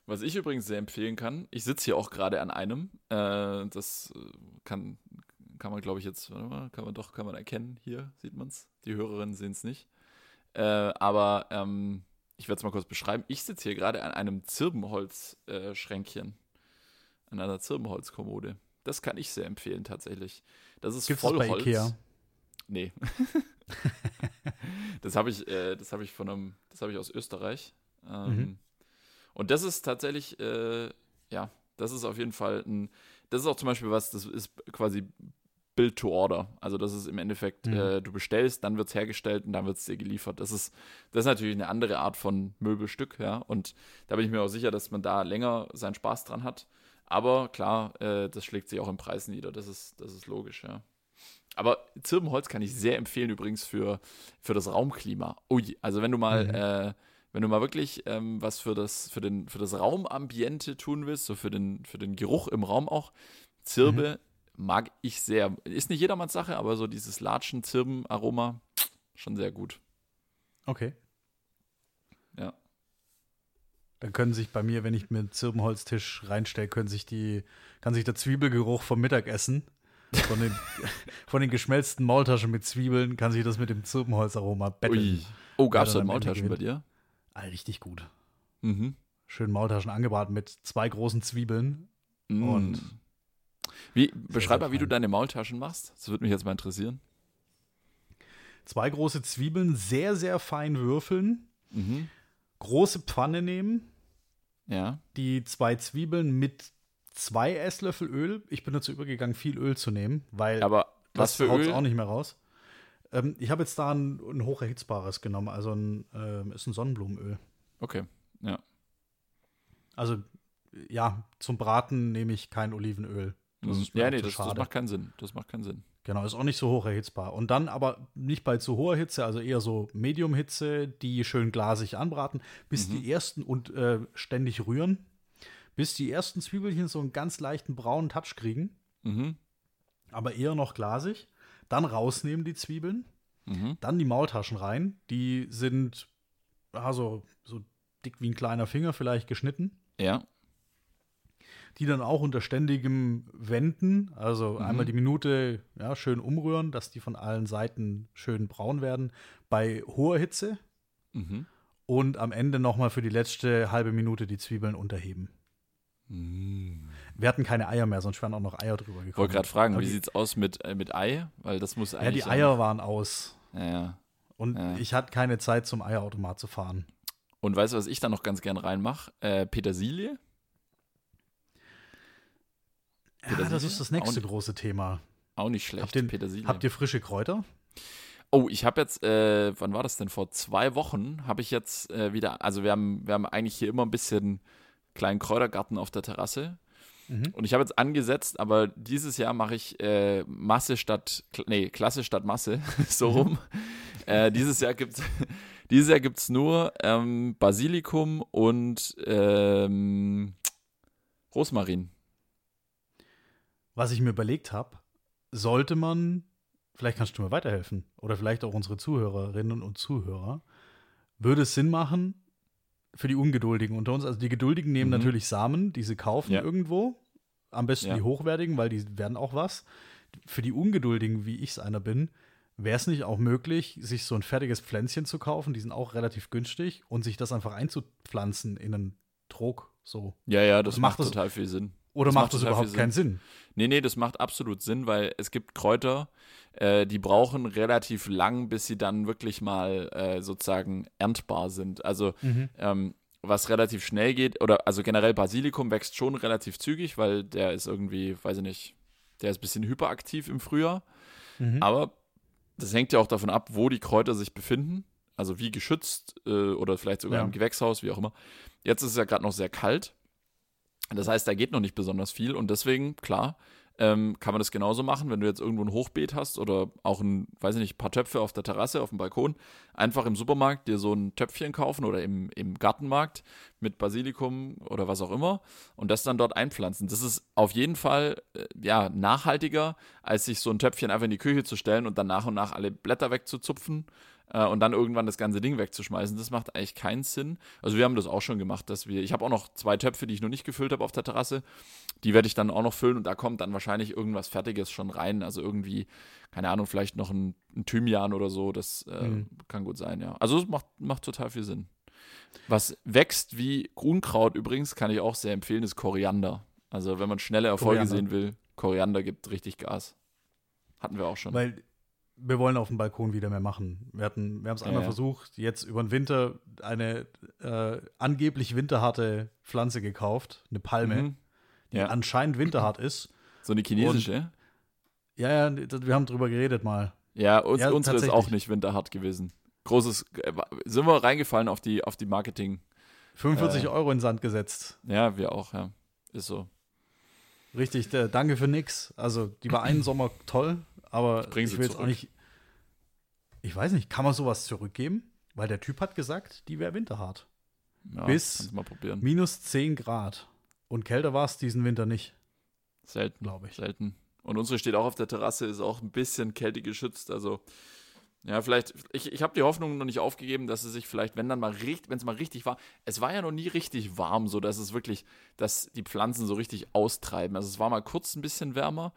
Was ich übrigens sehr empfehlen kann, ich sitze hier auch gerade an einem. Äh, das äh, kann, kann man, glaube ich, jetzt, warte mal, kann man doch, kann man erkennen. Hier sieht man es. Die Hörerinnen sehen es nicht. Äh, aber ähm, ich werde es mal kurz beschreiben. Ich sitze hier gerade an einem Zirbenholz-Schränkchen. an einer Zirbenholzkommode. Das kann ich sehr empfehlen, tatsächlich. Das ist Gibt's voll Holz. Ikea? Nee. das habe ich, äh, das habe ich von einem, das habe ich aus Österreich. Ähm, Mhm. Und das ist tatsächlich, äh, ja, das ist auf jeden Fall ein, das ist auch zum Beispiel was, das ist quasi Build to Order. Also das ist im Endeffekt, Mhm. äh, du bestellst, dann wird es hergestellt und dann wird es dir geliefert. Das ist, das ist natürlich eine andere Art von Möbelstück, ja. Und da bin ich mir auch sicher, dass man da länger seinen Spaß dran hat. Aber klar, äh, das schlägt sich auch im Preis nieder. Das ist, das ist logisch, ja. Aber Zirbenholz kann ich sehr empfehlen übrigens für, für das Raumklima. Ui, also wenn du mal, Mhm. äh, wenn du mal wirklich ähm, was für das, für, den, für das Raumambiente tun willst, so für den, für den Geruch im Raum auch, Zirbe mag ich sehr. Ist nicht jedermanns Sache, aber so dieses Latschen-Zirben-Aroma, schon sehr gut. Okay. Ja. Dann können sich bei mir, wenn ich mir einen Zirbenholztisch reinstelle, können sich die, kann sich der Zwiebelgeruch vom Mittagessen, von den, von den geschmelzten Maultaschen mit Zwiebeln, kann sich das mit dem Zirbenholzaroma betteln. Ui. Oh, gab es da Maultaschen bei dir? Ah, richtig gut. Mhm. Schön Maultaschen angebraten mit zwei großen Zwiebeln. Mm. Und wie, beschreib mal, wie du deine Maultaschen machst. Das würde mich jetzt mal interessieren. Zwei große Zwiebeln sehr, sehr fein würfeln. Mhm. Große Pfanne nehmen. Ja. Die zwei Zwiebeln mit zwei Esslöffel Öl. Ich bin dazu übergegangen, viel Öl zu nehmen, weil Aber was das Öl? auch nicht mehr raus. Ähm, ich habe jetzt da ein, ein hocherhitzbares genommen, also ein, ähm, ist ein Sonnenblumenöl. Okay. Ja. Also ja, zum Braten nehme ich kein Olivenöl. Das Mhm. ist ja, auch nee, das, das macht keinen Sinn. Das macht keinen Sinn. Genau, ist auch nicht so hoch erhitzbar. Und dann aber nicht bei zu hoher Hitze, also eher so Medium-Hitze, die schön glasig anbraten, bis Mhm. die ersten und äh, ständig rühren, bis die ersten Zwiebelchen so einen ganz leichten braunen Touch kriegen, Mhm. aber eher noch glasig. Dann rausnehmen die Zwiebeln, Mhm. dann die Maultaschen rein. Die sind ja, so, so dick wie ein kleiner Finger vielleicht geschnitten. Ja. die dann auch unter ständigem Wenden, also Mhm. einmal die Minute ja, schön umrühren, dass die von allen Seiten schön braun werden, bei hoher Hitze Mhm. und am Ende nochmal für die letzte halbe Minute die Zwiebeln unterheben. Wir hatten keine Eier mehr, sonst wären auch noch Eier drüber gekommen. Ich wollte gerade fragen, Aber wie sieht's aus mit, äh, mit Ei? Weil das muss Ja, eigentlich. die Eier waren aus Ja, ja. und Ja. ich hatte keine Zeit zum Eierautomat zu fahren. Und weißt du, was ich da noch ganz gern reinmache? Äh, Petersilie? Ja, Petersilie? das ist das nächste Auch große Thema. Auch nicht schlecht. Habt ihr- Petersilie. Habt ihr frische Kräuter? Oh, ich habe jetzt, äh, wann war das denn? Vor zwei Wochen habe ich jetzt äh, wieder, also wir haben, wir haben eigentlich hier immer ein bisschen kleinen Kräutergarten auf der Terrasse. Mhm. Und ich habe jetzt angesetzt, aber dieses Jahr mache ich äh, Masse statt, nee, Klasse statt Masse, so rum. äh, dieses Jahr gibt's dieses Jahr gibt's nur ähm, Basilikum und ähm, Rosmarin. Was ich mir überlegt habe, sollte man, vielleicht kannst du mir weiterhelfen, oder vielleicht auch unsere Zuhörerinnen und Zuhörer, würde es Sinn machen, für die Ungeduldigen unter uns, also die Geduldigen nehmen Mhm. natürlich Samen, die sie kaufen Ja. irgendwo, am besten Ja. die hochwertigen, weil die werden auch was. Für die Ungeduldigen, wie ich es einer bin, wäre es nicht auch möglich, sich so ein fertiges Pflänzchen zu kaufen, die sind auch relativ günstig, und sich das einfach einzupflanzen in einen Trog so. Ja, ja, das Macht macht, das- total viel Sinn. Oder Das macht das überhaupt keinen Sinn? Nee, nee, das macht absolut Sinn, weil es gibt Kräuter, äh, die brauchen relativ lang, bis sie dann wirklich mal äh, sozusagen erntbar sind. Also Mhm. ähm, was relativ schnell geht, oder also generell Basilikum wächst schon relativ zügig, weil der ist irgendwie, weiß ich nicht, der ist ein bisschen hyperaktiv im Frühjahr. Mhm. Aber das hängt ja auch davon ab, wo die Kräuter sich befinden. Also wie geschützt äh, oder vielleicht sogar Ja. im Gewächshaus, wie auch immer. Jetzt ist es ja gerade noch sehr kalt. Das heißt, da geht noch nicht besonders viel und deswegen, klar, ähm, kann man das genauso machen, wenn du jetzt irgendwo ein Hochbeet hast oder auch ein, weiß ich nicht, paar Töpfe auf der Terrasse, auf dem Balkon, einfach im Supermarkt dir so ein Töpfchen kaufen oder im, im Gartenmarkt mit Basilikum oder was auch immer und das dann dort einpflanzen. Das ist auf jeden Fall äh, ja, nachhaltiger, als sich so ein Töpfchen einfach in die Küche zu stellen und dann nach und nach alle Blätter wegzuzupfen äh, und dann irgendwann das ganze Ding wegzuschmeißen. Das macht eigentlich keinen Sinn. Also wir haben das auch schon gemacht, dass wir, ich habe auch noch zwei Töpfe, die ich noch nicht gefüllt habe auf der Terrasse. Die werde ich dann auch noch füllen und da kommt dann wahrscheinlich irgendwas Fertiges schon rein. Also irgendwie, keine Ahnung, vielleicht noch ein, ein Thymian oder so. Das äh, Mhm. kann gut sein, ja. Also es macht, macht total viel Sinn. Was wächst wie Unkraut übrigens, kann ich auch sehr empfehlen, ist Koriander. Also wenn man schnelle Erfolge Koriander. sehen will, Koriander gibt richtig Gas. Hatten wir auch schon. Weil wir wollen auf dem Balkon wieder mehr machen. Wir hatten, wir haben es einmal Ja. versucht, jetzt über den Winter eine äh, angeblich winterharte Pflanze gekauft, eine Palme, Mhm. die Ja. anscheinend winterhart ist. So eine chinesische. Ja, ja, wir haben drüber geredet mal. Ja, uns, unsere ist auch nicht winterhart gewesen. Großes, äh, sind wir reingefallen auf die, auf die Marketing. 45 Äh. Euro in Sand gesetzt. Ja, wir auch, ja. Ist so. Richtig, äh, danke für nix. Also, die war einen Sommer toll, aber Ich ich will jetzt auch nicht. Ich weiß nicht, kann man sowas zurückgeben? Weil der Typ hat gesagt, die wäre winterhart. Ja, Bis-. Minus 10 Grad. Und kälter war es diesen Winter nicht, Selten, glaube ich. selten. Und unsere steht auch auf der Terrasse, ist auch ein bisschen kältegeschützt. Also, ja, vielleicht, ich, ich habe die Hoffnung noch nicht aufgegeben, dass es sich vielleicht, wenn dann mal richtig, wenn es mal richtig war, es war ja noch nie richtig warm, so dass es wirklich, dass die Pflanzen so richtig austreiben. Also es war mal kurz ein bisschen wärmer,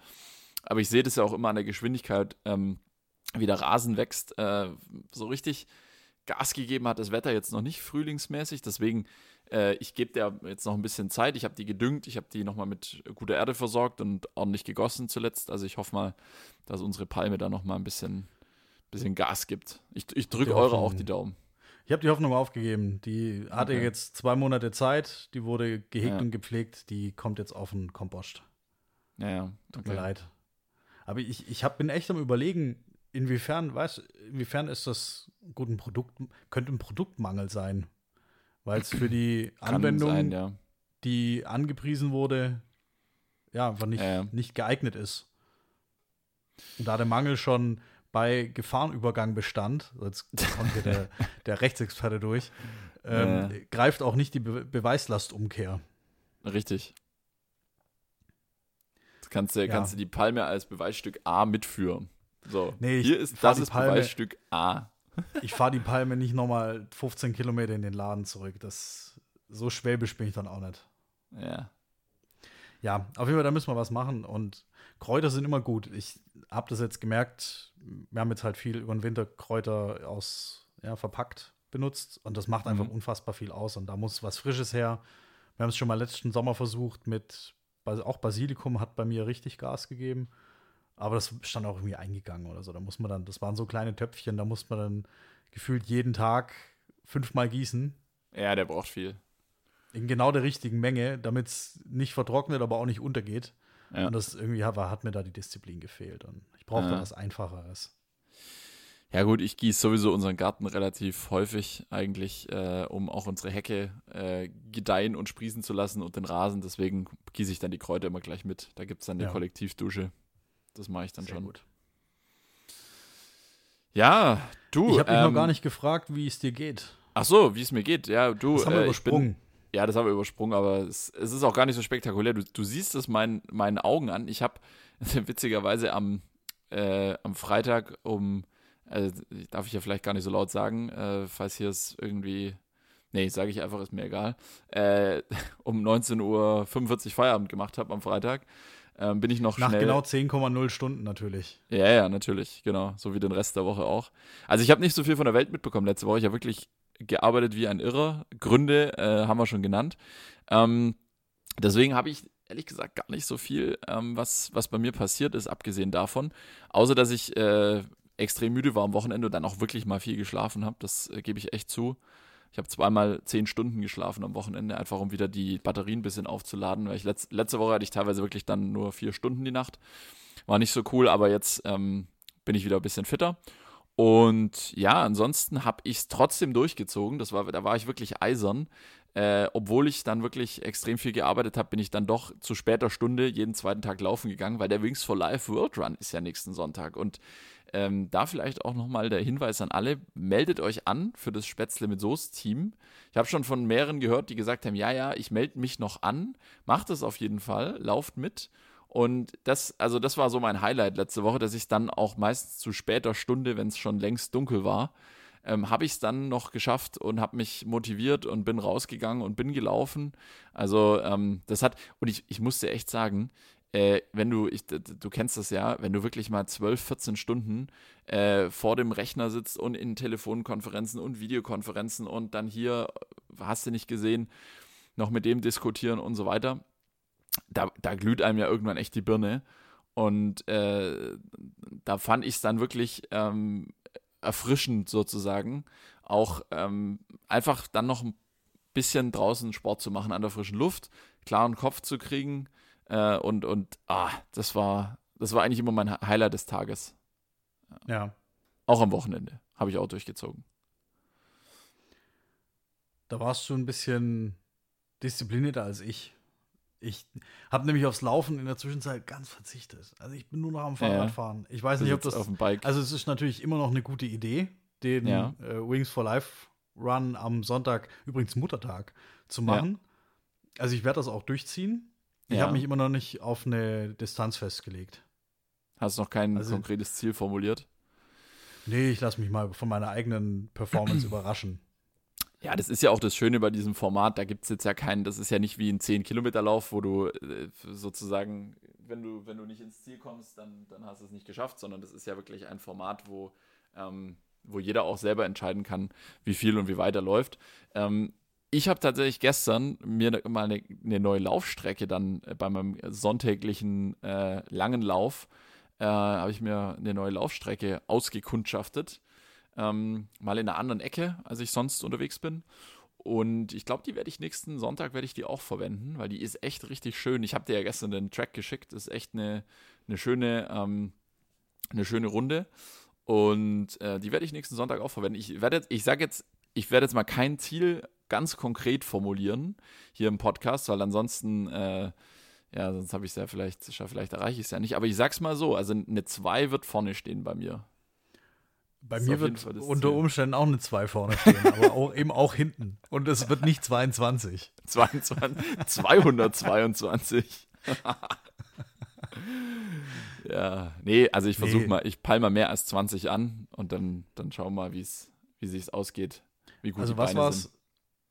aber ich sehe das ja auch immer an der Geschwindigkeit, ähm, wie der Rasen wächst. Äh, so richtig Gas gegeben hat das Wetter jetzt noch nicht frühlingsmäßig, deswegen äh, ich gebe der jetzt noch ein bisschen Zeit. Ich habe die gedüngt, ich habe die nochmal mit guter Erde versorgt und ordentlich gegossen zuletzt. Also ich hoffe mal, dass unsere Palme da nochmal ein bisschen, bisschen Gas gibt. Ich, ich drücke eure auch die Daumen. Ich habe die Hoffnung aufgegeben. Die hatte Okay. jetzt zwei Monate Zeit, die wurde gehegt Ja. und gepflegt, die kommt jetzt auf den Kompost. Ja, ja. Tut mir Okay. leid. Aber ich, ich hab, bin echt am überlegen, inwiefern, weißt inwiefern ist das gut ein Produkt, könnte ein Produktmangel sein. Weil es für die Anwendung, sein, ja. die angepriesen wurde, ja, einfach nicht, ja. nicht geeignet ist. Und da der Mangel schon bei Gefahrenübergang bestand, jetzt kommt hier der, der Rechtsexperte durch, ähm, Ja. greift auch nicht die Be Beweislastumkehr. Richtig. Kannst du, Ja. kannst du die Palme als Beweisstück A mitführen. So, Nee, hier ist, das ist Palme- Beweisstück A. Ich fahre die Palme nicht nochmal 15 Kilometer in den Laden zurück. Das, so schwäbisch bin ich dann auch nicht. Ja. Ja, auf jeden Fall, da müssen wir was machen. Und Kräuter sind immer gut. Ich habe das jetzt gemerkt. Wir haben jetzt halt viel über den Winter Kräuter aus, ja, verpackt benutzt. Und das macht einfach Mhm. unfassbar viel aus. Und da muss was Frisches her. Wir haben es schon mal letzten Sommer versucht mit, auch Basilikum hat bei mir richtig Gas gegeben. Aber das stand auch irgendwie eingegangen oder so. Da muss man dann, das waren so kleine Töpfchen, da muss man dann gefühlt jeden Tag fünfmal gießen. Ja, der braucht viel. In genau der richtigen Menge, damit es nicht vertrocknet, aber auch nicht untergeht. Ja. Und das irgendwie hat, hat mir da die Disziplin gefehlt. Und ich brauche Ja. was Einfacheres. Ja gut, ich gieße sowieso unseren Garten relativ häufig eigentlich, äh, um auch unsere Hecke äh, gedeihen und sprießen zu lassen und den Rasen. Deswegen gieße ich dann die Kräuter immer gleich mit. Da gibt es dann eine Ja. Kollektivdusche. Das mache ich dann Sehr schon. gut. Ja, du. Ich habe mich ähm, noch gar nicht gefragt, wie es dir geht. Ach so, wie es mir geht. Ja, du. Das haben wir äh, ich bin, übersprungen. Ja, das haben wir übersprungen, aber es, es ist auch gar nicht so spektakulär. Du, du siehst es mein, meinen Augen an. Ich habe witzigerweise am, äh, am Freitag um, äh, darf ich ja vielleicht gar nicht so laut sagen, äh, falls hier es irgendwie, nee, sage ich einfach, ist mir egal, äh, um 19.45 Uhr Feierabend gemacht habe am Freitag, ähm, bin ich noch Nach schnell. genau 10,0 Stunden natürlich. Ja, ja, natürlich, genau. So wie den Rest der Woche auch. Also ich habe nicht so viel von der Welt mitbekommen letzte Woche. Ich habe wirklich gearbeitet wie ein Irrer. Gründe äh, haben wir schon genannt. Ähm, deswegen habe ich ehrlich gesagt gar nicht so viel, ähm, was, was bei mir passiert ist, abgesehen davon. Außer, dass ich äh, extrem müde war am Wochenende und dann auch wirklich mal viel geschlafen habe. Das äh, gebe ich echt zu. Ich habe zweimal zehn Stunden geschlafen am Wochenende, einfach um wieder die Batterien ein bisschen aufzuladen, weil ich letz, letzte Woche hatte ich teilweise wirklich dann nur vier Stunden die Nacht. War nicht so cool, aber jetzt ähm, bin ich wieder ein bisschen fitter. Und ja, ansonsten habe ich es trotzdem durchgezogen. Das war, da war ich wirklich eisern. Äh, obwohl ich dann wirklich extrem viel gearbeitet habe, bin ich dann doch zu später Stunde jeden zweiten Tag laufen gegangen, weil der Wings for Life World Run ist ja nächsten Sonntag. Und ähm, da vielleicht auch nochmal der Hinweis an alle, meldet euch an für das Spätzle mit Soße-Team. Ich habe schon von mehreren gehört, die gesagt haben, ja, ja, ich melde mich noch an, macht es auf jeden Fall, lauft mit. Und das, also das war so mein Highlight letzte Woche, dass ich dann auch meistens zu später Stunde, wenn es schon längst dunkel war, ähm, habe ich es dann noch geschafft und habe mich motiviert und bin rausgegangen und bin gelaufen. Also ähm, das hat, und ich, ich musste echt sagen, äh, wenn du, ich, du kennst das ja, wenn du wirklich mal 12, 14 Stunden äh, vor dem Rechner sitzt und in Telefonkonferenzen und Videokonferenzen und dann hier, hast du nicht gesehen, noch mit dem diskutieren und so weiter, da, da glüht einem ja irgendwann echt die Birne. Und äh, da fand ich es dann wirklich ähm, erfrischend sozusagen, auch ähm, einfach dann noch ein bisschen draußen Sport zu machen an der frischen Luft, klaren Kopf zu kriegen äh, und und ah, das war das war eigentlich immer mein Highlight des Tages. Ja. Auch am Wochenende habe ich auch durchgezogen. Da warst du ein bisschen disziplinierter als ich. Ich habe nämlich aufs Laufen in der Zwischenzeit ganz verzichtet. Also ich bin nur noch am Fahrradfahren. Ja. Ich weiß nicht, ob das. Auf dem Bike. Also es ist natürlich immer noch eine gute Idee, den ja. äh, Wings for Life Run am Sonntag, übrigens Muttertag, zu machen. Ja. Also ich werde das auch durchziehen. Ich habe mich immer noch nicht auf eine Distanz festgelegt. Hast du noch kein also, konkretes Ziel formuliert? Nee, ich lasse mich mal von meiner eigenen Performance überraschen. Ja, das ist ja auch das Schöne bei diesem Format. Da gibt es jetzt ja keinen, das ist ja nicht wie ein 10-Kilometer-Lauf, wo du äh, sozusagen, wenn du, wenn du nicht ins Ziel kommst, dann, dann hast du es nicht geschafft, sondern das ist ja wirklich ein Format, wo, ähm, wo jeder auch selber entscheiden kann, wie viel und wie weit er läuft. Ähm, ich habe tatsächlich gestern mir ne, mal eine, eine, neue Laufstrecke dann äh, bei meinem sonntäglichen äh, langen Lauf, äh, habe ich mir eine neue Laufstrecke ausgekundschaftet ähm, mal in einer anderen Ecke, als ich sonst unterwegs bin. Und ich glaube, die werde ich nächsten Sonntag werde ich die auch verwenden, weil die ist echt richtig schön. Ich habe dir ja gestern den Track geschickt. Das ist echt eine, eine schöne, ähm, eine schöne Runde. Und äh, die werde ich nächsten Sonntag auch verwenden. Ich werde ich sage jetzt, ich werde jetzt mal kein Ziel ganz konkret formulieren hier im Podcast, weil ansonsten, äh, ja, sonst habe ich es ja vielleicht, vielleicht erreiche ich es ja nicht. Aber ich sag's mal so, also eine 2 wird vorne stehen bei mir. Bei mir wird unter Umständen auch eine 2 vorne stehen, aber auch, eben auch hinten. Und es wird nicht 22. 22 222. ja, nee, also ich versuche nee. mal, ich peile mal mehr als 20 an und dann, dann schauen wir mal, wie's, wie sich ausgeht. Wie gut also die was Beine war's?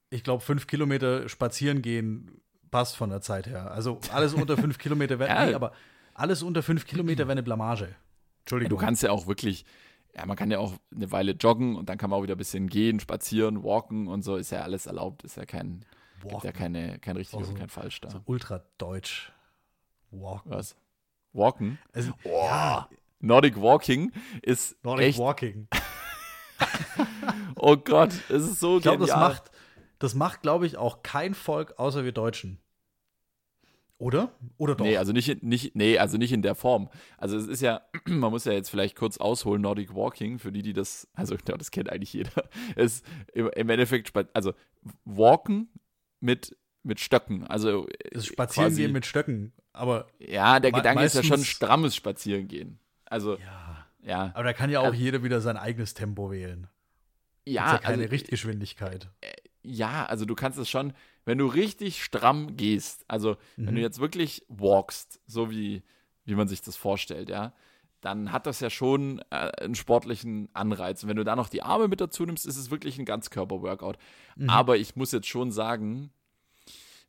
Ich glaube, fünf Kilometer spazieren gehen passt von der Zeit her. Also alles unter fünf Kilometer wäre, ja. nee, aber alles unter fünf Kilometer wäre eine Blamage. Entschuldigung. Ja, du kannst ja auch wirklich, ja, man kann ja auch eine Weile joggen und dann kann man auch wieder ein bisschen gehen, spazieren, walken und so, ist ja alles erlaubt, ist ja kein, gibt ja keine, kein richtig also, und kein falsch da. So ultra deutsch. Walken. Was? Walken? Also, oh, ja. Nordic Walking ist Nordic echt Walking. oh Gott, es ist so Ich glaube, das macht, das macht, glaube ich, auch kein Volk außer wir Deutschen. Oder? Oder doch? Nee, also nicht, nicht, nee, also nicht in der Form. Also es ist ja, man muss ja jetzt vielleicht kurz ausholen, Nordic Walking, für die, die das, also das kennt eigentlich jeder, ist im, im Endeffekt, also Walken mit, mit Stöcken. Also das Spazierengehen mit Stöcken, aber. Ja, der Gedanke ist ja schon strammes Spazierengehen. Also, ja. ja. Aber da kann ja auch also, jeder wieder sein eigenes Tempo wählen. Ja. Ist ja keine also, Richtgeschwindigkeit. Ja, also du kannst es schon, wenn du richtig stramm gehst, also mhm. wenn du mhm. jetzt wirklich walkst, so wie, wie man sich das vorstellt, ja, dann hat das ja schon äh, einen sportlichen Anreiz. Und wenn du da noch die Arme mit dazu nimmst, ist es wirklich ein Ganzkörper-Workout. Mhm. Aber ich muss jetzt schon sagen,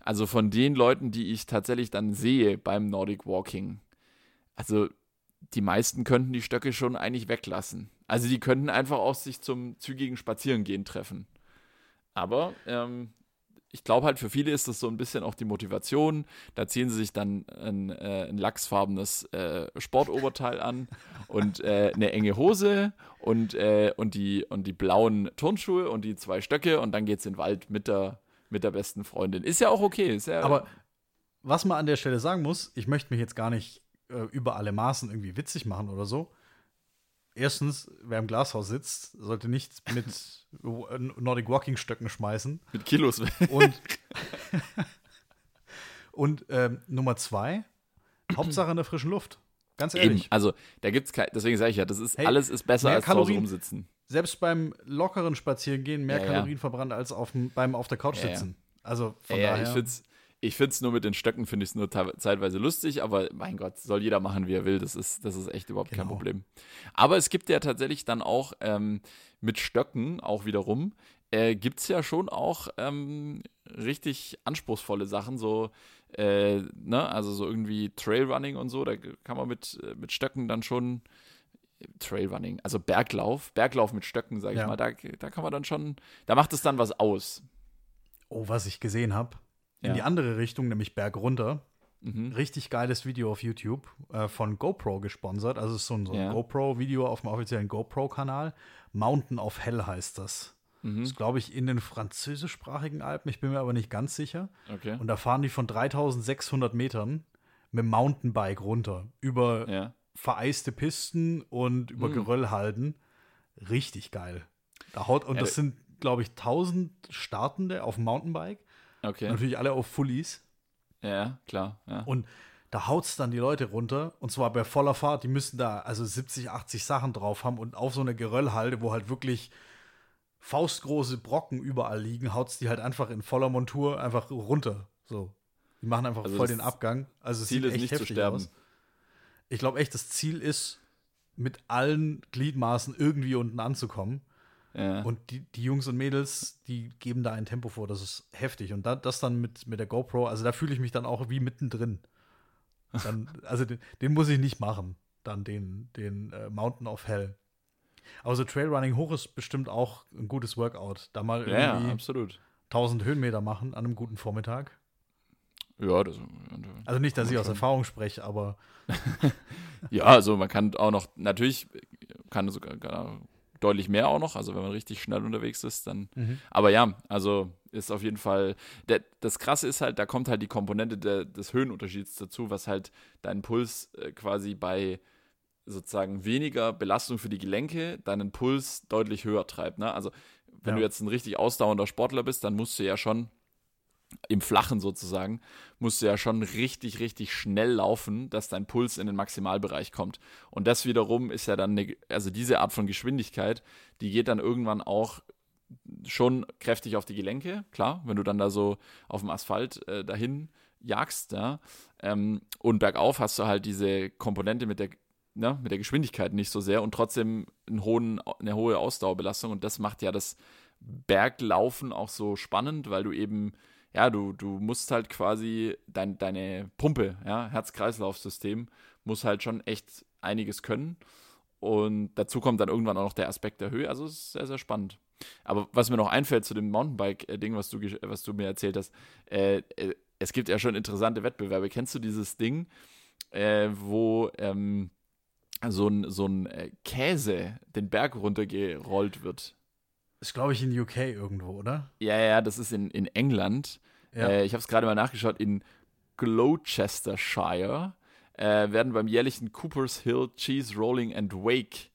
also von den Leuten, die ich tatsächlich dann sehe beim Nordic Walking, also die meisten könnten die Stöcke schon eigentlich weglassen. Also die könnten einfach auch sich zum zügigen Spazierengehen treffen. Aber ähm, ich glaube halt, für viele ist das so ein bisschen auch die Motivation. Da ziehen sie sich dann ein, äh, ein lachsfarbenes äh, Sportoberteil an und äh, eine enge Hose und, äh, und, die, und die blauen Turnschuhe und die zwei Stöcke und dann geht es in den Wald mit der, mit der besten Freundin. Ist ja auch okay. Ist ja, Aber was man an der Stelle sagen muss, ich möchte mich jetzt gar nicht äh, über alle Maßen irgendwie witzig machen oder so. Erstens, wer im Glashaus sitzt, sollte nicht mit Nordic Walking Stöcken schmeißen. Mit Kilos. Und, und ähm, Nummer zwei, Hauptsache in der frischen Luft. Ganz ehrlich. Eben, also da gibt's kein, deswegen sage ich ja, das ist Hey, alles ist besser als zu Hause Kalorien- rumsitzen. Selbst beim lockeren Spazierengehen mehr Ja, ja. Kalorien verbrannt als auf beim auf der Couch Ja, ja. sitzen. Also von Ja, daher. ich find's, ich find's nur mit den Stöcken, finde ich es nur zeitweise lustig, aber mein Gott, soll jeder machen, wie er will. Das ist, das ist echt überhaupt kein Genau. Problem. Aber es gibt ja tatsächlich dann auch ähm, mit Stöcken auch wiederum, äh, gibt es ja schon auch ähm, richtig anspruchsvolle Sachen, so, äh, ne, also so irgendwie Trailrunning und so, da kann man mit, äh, mit Stöcken dann schon Trailrunning, also Berglauf, Berglauf mit Stöcken, sag ich Ja. mal, da, da kann man dann schon, da macht es dann was aus. oh, was ich gesehen habe. In Ja. die andere Richtung, nämlich bergunter. Mhm. Richtig geiles Video auf YouTube äh, von GoPro gesponsert. Also es ist so ein, so ein Ja. GoPro-Video auf dem offiziellen GoPro-Kanal. Mountain of Hell heißt das. Mhm. Das ist, glaube ich, in den französischsprachigen Alpen. Ich bin mir aber nicht ganz sicher. Okay. Und da fahren die von 3600 Metern mit dem Mountainbike runter. Über Ja. vereiste Pisten und über Mhm. Geröllhalden. Richtig geil. Da haut, und Ja, das sind, glaube ich, 1000 Startende auf dem Mountainbike. Okay. Natürlich alle auf Fullies. Ja, klar. Ja. Und da haut's dann die Leute runter. Und zwar bei voller Fahrt. Die müssen da also 70, 80 Sachen drauf haben. Und auf so eine Geröllhalde, wo halt wirklich faustgroße Brocken überall liegen, haut's die halt einfach in voller Montur einfach runter. So. Die machen einfach Also voll den Abgang. Also es Ziel ist nicht zu sterben. aus. Ich glaube echt, das Ziel ist, mit allen Gliedmaßen irgendwie unten anzukommen. Ja. Und die, die Jungs und Mädels, die geben da ein Tempo vor, das ist heftig. Und da, das dann mit, mit der GoPro, also da fühle ich mich dann auch wie mittendrin. Dann, also den, den muss ich nicht machen, dann den, den äh, Mountain of Hell. Aber so Trailrunning hoch ist bestimmt auch ein gutes Workout. Da mal ja, ja, irgendwie absolut. 1000 Höhenmeter machen an einem guten Vormittag. Ja, das, Also nicht, dass ich aus. Erfahrung spreche, aber ja, also man kann auch noch, natürlich kann sogar gar deutlich mehr auch noch, also wenn man richtig schnell unterwegs ist, dann Aber ja, also ist auf jeden Fall. Der, das Krasse ist halt, da kommt halt die Komponente der, des Höhenunterschieds dazu, was halt deinen Puls äh, quasi bei sozusagen weniger Belastung für die Gelenke deinen Puls deutlich höher treibt. Ne? Also wenn Ja. du jetzt ein richtig ausdauernder Sportler bist, dann musst du ja schon im Flachen sozusagen, musst du ja schon richtig, richtig schnell laufen, dass dein Puls in den Maximalbereich kommt. Und das wiederum ist ja dann, eine, also diese Art von Geschwindigkeit, die geht dann irgendwann auch schon kräftig auf die Gelenke, klar, wenn du dann da so auf dem Asphalt äh, dahin jagst, ja. Ähm, und bergauf hast du halt diese Komponente mit der, ne, mit der Geschwindigkeit nicht so sehr und trotzdem einen hohen, eine hohe Ausdauerbelastung. Und das macht ja das Berglaufen auch so spannend, weil du eben, ja, du, du musst halt quasi dein, deine Pumpe, ja, Herz-Kreislauf-System muss halt schon echt einiges können. Und dazu kommt dann irgendwann auch noch der Aspekt der Höhe. Also es ist sehr, sehr spannend. Aber was mir noch einfällt zu dem Mountainbike-Ding, was du, was du mir erzählt hast, äh, äh, es gibt ja schon interessante Wettbewerbe. Kennst du dieses Ding, äh, wo ähm, so ein, so ein äh, Käse den Berg runtergerollt wird? Ist, glaube ich, in UK irgendwo, oder? Ja, ja, das ist in, in England. Ja. Äh, ich habe es gerade mal nachgeschaut. In Gloucestershire äh, werden beim jährlichen Coopers Hill Cheese Rolling and Wake,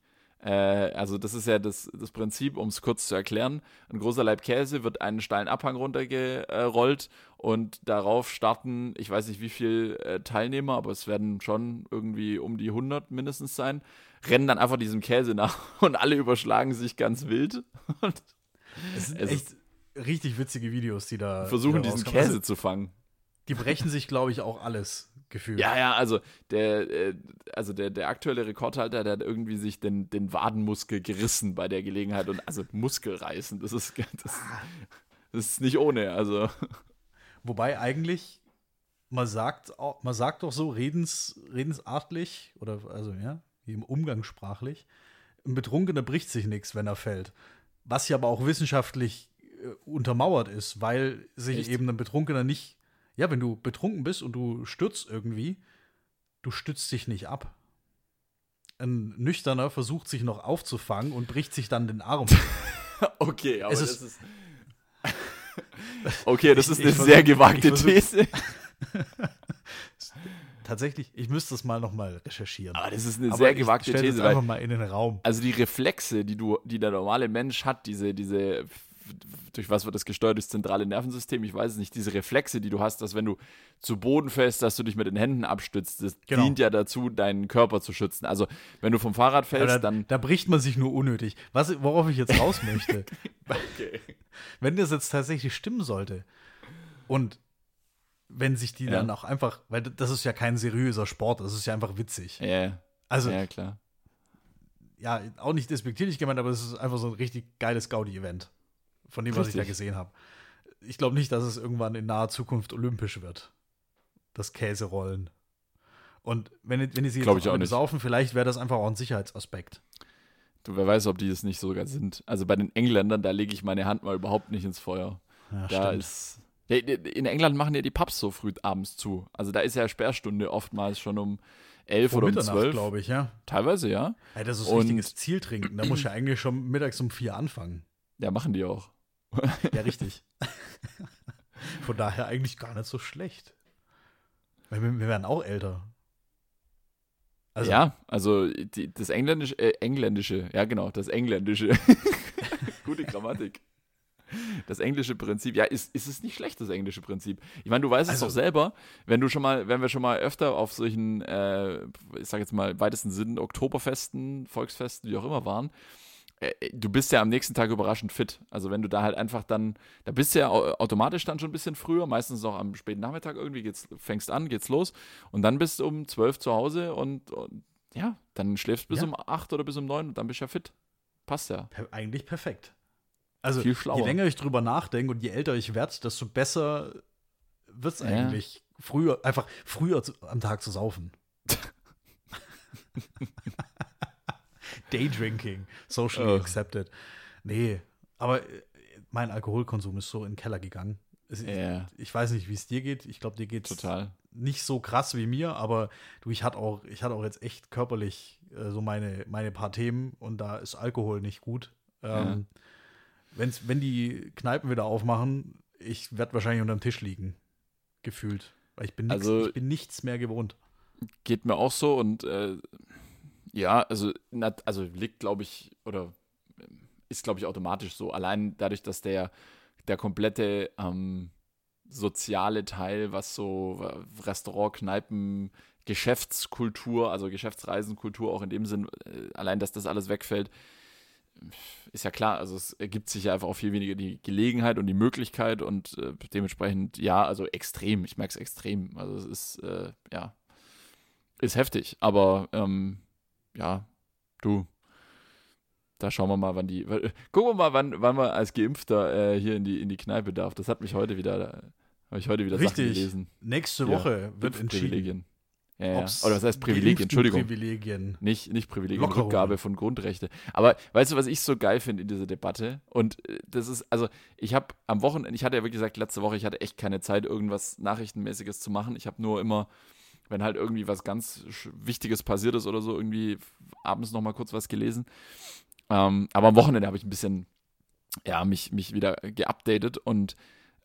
äh, also das ist ja das, das Prinzip, um es kurz zu erklären, ein großer Laib Käse wird einen steilen Abhang runtergerollt und darauf starten, ich weiß nicht wie viele äh, Teilnehmer, aber es werden schon irgendwie um die 100 mindestens sein, rennen dann einfach diesem Käse nach und alle überschlagen sich ganz wild und Es sind es echt richtig witzige Videos, die da versuchen die da diesen rauskommen. Käse Also, zu fangen. die brechen sich, glaube ich, auch alles gefühlt. Ja, ja, also der, äh, also der, der aktuelle Rekordhalter, der hat irgendwie sich den, den Wadenmuskel gerissen bei der Gelegenheit und also Muskelreißen, das ist, das, das ist nicht ohne, also Wobei eigentlich, man sagt, man sagt doch so redens, redensartlich oder also ja, im Umgangssprachlich, ein Betrunkener bricht sich nichts, wenn er fällt. Was ja aber auch wissenschaftlich äh, untermauert ist, weil sich Echt? eben ein Betrunkener nicht, ja, wenn du betrunken bist und du stürzt irgendwie, du stützt dich nicht ab. Ein Nüchterner versucht sich noch aufzufangen und bricht sich dann den Arm. okay, aber Es das ist- ist okay, das Ich- ist eine sehr gewagte These. tatsächlich, ich müsste es mal nochmal recherchieren. Aber das ist eine Aber sehr ich gewagte das These, einfach mal in den Raum. also die Reflexe, die du, die der normale Mensch hat, diese, diese, durch was wird das gesteuert, das zentrale Nervensystem, ich weiß es nicht, diese Reflexe, die du hast, dass wenn du zu Boden fällst, dass du dich mit den Händen abstützt, das Genau. dient ja dazu, deinen Körper zu schützen. Also wenn du vom Fahrrad fällst, da, dann da bricht man sich nur unnötig. Was, worauf ich jetzt raus möchte, okay. wenn das jetzt tatsächlich stimmen sollte und wenn sich die Ja. dann auch einfach, weil das ist ja kein seriöser Sport, das ist ja einfach witzig. Ja, Also, ja, klar. ja, auch nicht despektierlich gemeint, aber es ist einfach so ein richtig geiles Gaudi-Event, von dem, was ich da Richtig. gesehen habe. Ich glaube nicht, dass es irgendwann in naher Zukunft olympisch wird. Das Käserollen. Und wenn, wenn die sie jetzt ich besaufen, vielleicht wäre das einfach auch ein Sicherheitsaspekt. Du, wer weiß, ob die es nicht sogar sind. Also bei den Engländern, da lege ich meine Hand mal überhaupt nicht ins Feuer. Ja, da ist. In England machen ja die Pubs so früh abends zu. Also da ist ja Sperrstunde oftmals schon um elf Vor oder um zwölf. glaube ich, ja. Teilweise, ja. Ey, das ist Und- richtiges Zieltrinken. Da muss ja eigentlich schon mittags um vier anfangen. Ja, machen die auch. Ja, richtig. Von daher eigentlich gar nicht so schlecht. Wir, wir werden auch älter. Also, ja, also die, das Engländische, äh, Engländische, ja genau, das Engländische. Gute Grammatik. Das englische Prinzip, ja, ist, ist es nicht schlecht, das englische Prinzip. Ich meine, du weißt Also- es doch selber, wenn du schon mal, wenn wir schon mal öfter auf solchen, äh, ich sag jetzt mal, weitesten Sinn Oktoberfesten, Volksfesten, wie auch immer waren, äh, du bist ja am nächsten Tag überraschend fit. Also wenn du da halt einfach dann, da bist du ja au- automatisch dann schon ein bisschen früher, meistens noch am späten Nachmittag irgendwie, geht's, fängst an, geht's los und dann bist du um 12 zu Hause und, und ja, dann schläfst du bis Ja. um 8 oder bis um 9 und dann bist du ja fit. Passt ja. eigentlich perfekt. Also, je länger ich drüber nachdenke und je älter ich werde, desto besser wird es Ja. eigentlich, früher, einfach früher zu, am Tag zu saufen. Daydrinking, socially Ugh. accepted. Nee, aber äh, mein Alkoholkonsum ist so in den Keller gegangen. Es- Ja, Ich weiß nicht, wie es dir geht. Ich glaube, dir geht es nicht so krass wie mir, aber du, ich hatte auch, ich hatte auch jetzt echt körperlich äh, so meine, meine paar Themen und da ist Alkohol nicht gut. Ähm, wenn's, wenn die Kneipen wieder aufmachen, ich werde wahrscheinlich unter dem Tisch liegen, gefühlt. Weil ich bin, nix, Also- ich bin nichts mehr gewohnt. Geht mir auch so und äh, ja, also, na, also liegt, glaube ich, oder ähm, ist, glaube ich, automatisch so. Allein dadurch, dass der, der komplette ähm, soziale Teil, was so äh, Restaurant, Kneipen, Geschäftskultur, also Geschäftsreisenkultur auch in dem Sinn, äh, allein, dass das alles wegfällt, ist ja klar, also es ergibt sich ja einfach auch viel weniger die Gelegenheit und die Möglichkeit und äh, dementsprechend, ja, also extrem, ich merke es extrem. Also es ist, äh, ja, ist heftig, aber ähm, ja, du, da schauen wir mal, wann die, w- gucken wir mal, wann, wann man als Geimpfter äh, hier in die, in die Kneipe darf. Das hat mich heute wieder, habe ich heute wieder Sachen Richtig. gelesen. Nächste Ja, Woche wird entschieden. Ja, ja. Oder was heißt Privilegien? Entschuldigung. Privilegien. Nicht, nicht Privilegien, Lockerungen. Rückgabe von Grundrechte. Aber weißt du, was ich so geil finde in dieser Debatte? Und äh, das ist, also ich habe am Wochenende, ich hatte ja wirklich gesagt, letzte Woche, ich hatte echt keine Zeit, irgendwas Nachrichtenmäßiges zu machen. Ich habe nur immer, wenn halt irgendwie was ganz Wichtiges passiert ist oder so, irgendwie abends nochmal kurz was gelesen. Ähm, aber am Wochenende habe ich ein bisschen, ja, mich, mich wieder geupdatet und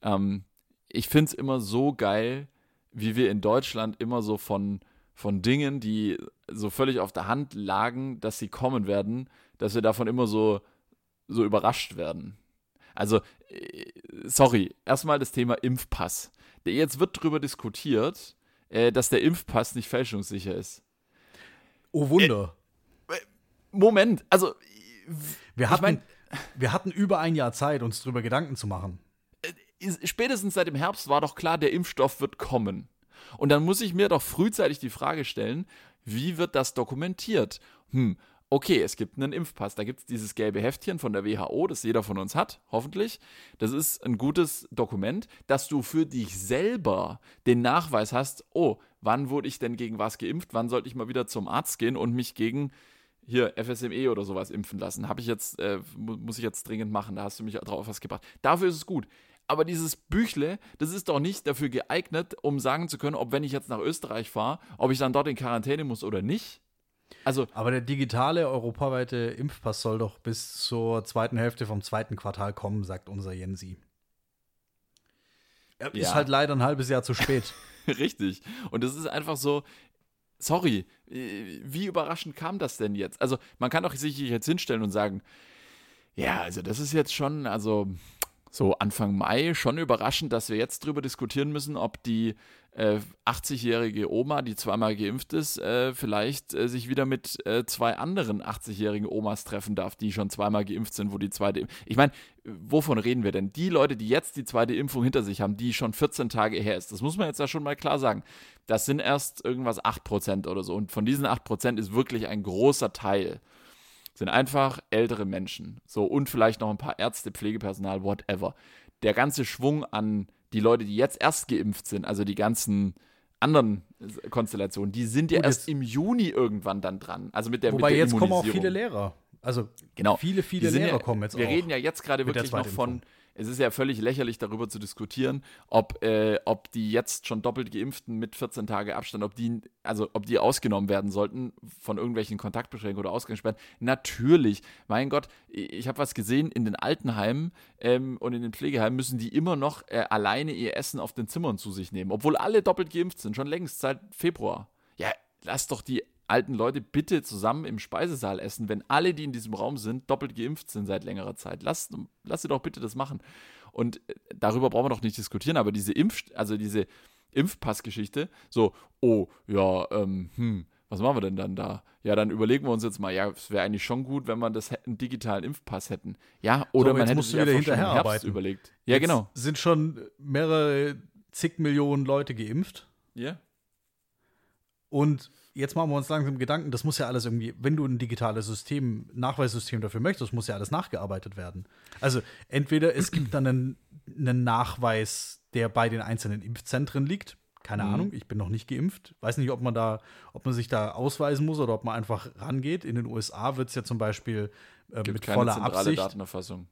ähm, ich finde es immer so geil, wie wir in Deutschland immer so von, von Dingen, die so völlig auf der Hand lagen, dass sie kommen werden, dass wir davon immer so, so überrascht werden. Also, äh, sorry, erstmal das Thema Impfpass. Jetzt wird darüber diskutiert, äh, dass der Impfpass nicht fälschungssicher ist. Oh Wunder. Moment, also wir, ich hatten, mein- wir hatten über ein Jahr Zeit, uns darüber Gedanken zu machen. Spätestens seit dem Herbst war doch klar, der Impfstoff wird kommen. Und dann muss ich mir doch frühzeitig die Frage stellen, wie wird das dokumentiert? Hm, okay, es gibt einen Impfpass. Da gibt es dieses gelbe Heftchen von der WHO, das jeder von uns hat, hoffentlich. Das ist ein gutes Dokument, dass du für dich selber den Nachweis hast, oh, wann wurde ich denn gegen was geimpft? Wann sollte ich mal wieder zum Arzt gehen und mich gegen hier FSME oder sowas impfen lassen. Habe ich jetzt, äh, mu- muss ich jetzt dringend machen. Da hast du mich drauf was gebracht. Dafür ist es gut. Aber dieses Büchle, das ist doch nicht dafür geeignet, um sagen zu können, ob wenn ich jetzt nach Österreich fahre, ob ich dann dort in Quarantäne muss oder nicht. Also, Aber der digitale europaweite Impfpass soll doch bis zur zweiten Hälfte vom zweiten Quartal kommen, sagt unser Jensi. Er ist halt leider ein halbes Jahr zu spät. Richtig. Und es ist einfach so, sorry, wie überraschend kam das denn jetzt? Also, man kann doch sich jetzt hinstellen und sagen, ja, also das ist jetzt schon, also so Anfang Mai schon überraschend, dass wir jetzt drüber diskutieren müssen, ob die äh, 80-jährige Oma, die zweimal geimpft ist, äh, vielleicht äh, sich wieder mit äh, zwei anderen 80-jährigen Omas treffen darf, die schon zweimal geimpft sind, wo die zweite. Ich meine, wovon reden wir denn? Die Leute, die jetzt die zweite Impfung hinter sich haben, die schon 14 Tage her ist, das muss man jetzt ja schon mal klar sagen. Das sind erst irgendwas 8% oder so. Und von diesen 8% ist wirklich ein großer Teil sind einfach ältere Menschen. So, und vielleicht noch ein paar Ärzte, Pflegepersonal, whatever. Der ganze Schwung an die Leute, die jetzt erst geimpft sind, also die ganzen anderen Konstellationen, die sind ja Gut, erst im Juni irgendwann dann dran. Also mit der Wobei mit der jetzt kommen auch viele Lehrer. Also genau. viele, viele Lehrer ja, kommen jetzt wir auch. Wir reden ja jetzt gerade wirklich noch von es ist ja völlig lächerlich, darüber zu diskutieren, ob, äh, ob die jetzt schon doppelt Geimpften mit 14 Tage Abstand, ob die, also ob die ausgenommen werden sollten von irgendwelchen Kontaktbeschränkungen oder Ausgangssperren. Natürlich, mein Gott, ich habe was gesehen, in den Altenheimen ähm, und in den Pflegeheimen müssen die immer noch äh, alleine ihr Essen auf den Zimmern zu sich nehmen, obwohl alle doppelt geimpft sind, schon längst seit Februar. Ja, lass doch die alten Leute bitte zusammen im Speisesaal essen, wenn alle, die in diesem Raum sind, doppelt geimpft sind seit längerer Zeit. Lass, lass sie doch bitte das machen. Und äh, darüber brauchen wir doch nicht diskutieren, aber diese Impf, also diese Impfpassgeschichte, so, oh, ja, ähm, hm, was machen wir denn dann da? Ja, dann überlegen wir uns jetzt mal, ja, es wäre eigentlich schon gut, wenn man das einen digitalen Impfpass hätten. Ja, oder so, man hätte sich wieder hinterher schon arbeiten. überlegt. Ja, jetzt genau. Sind schon mehrere zig Millionen Leute geimpft. Ja. Und jetzt machen wir uns langsam Gedanken, das muss ja alles irgendwie, wenn du ein digitales System, Nachweissystem dafür möchtest, muss ja alles nachgearbeitet werden. Also entweder es gibt dann einen, einen Nachweis, der bei den einzelnen Impfzentren liegt. Keine mhm. Ahnung, ich bin noch nicht geimpft. Weiß nicht, ob man da, ob man sich da ausweisen muss oder ob man einfach rangeht. In den USA wird es ja zum Beispiel äh, mit voller zentrale Absicht. Datenerfassung.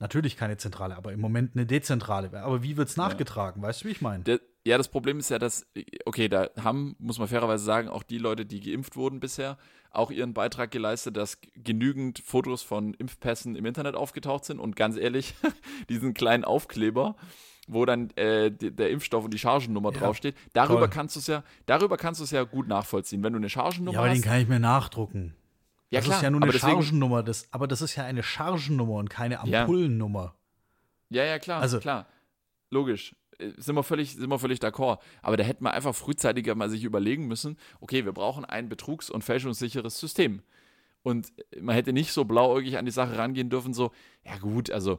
Natürlich keine zentrale, aber im Moment eine dezentrale. Aber wie wird es nachgetragen? Ja. Weißt du, wie ich meine? Ja, das Problem ist ja, dass, okay, da haben, muss man fairerweise sagen, auch die Leute, die geimpft wurden bisher, auch ihren Beitrag geleistet, dass genügend Fotos von Impfpässen im Internet aufgetaucht sind. Und ganz ehrlich, diesen kleinen Aufkleber, wo dann äh, der Impfstoff und die Chargennummer ja, draufsteht, darüber toll. kannst du es ja, darüber kannst du es ja gut nachvollziehen. Wenn du eine Chargennummer ja, aber hast. den kann ich mir nachdrucken. Ja, das klar, ist ja nur eine deswegen, Chargennummer, das, aber das ist ja eine Chargennummer und keine Ampullennummer. Ja, ja, klar, also, klar. Logisch. Sind wir völlig, sind wir völlig d'accord. Aber da hätte man einfach frühzeitiger mal sich überlegen müssen, okay, wir brauchen ein betrugs- und fälschungssicheres System. Und man hätte nicht so blauäugig an die Sache rangehen dürfen, so, ja gut, also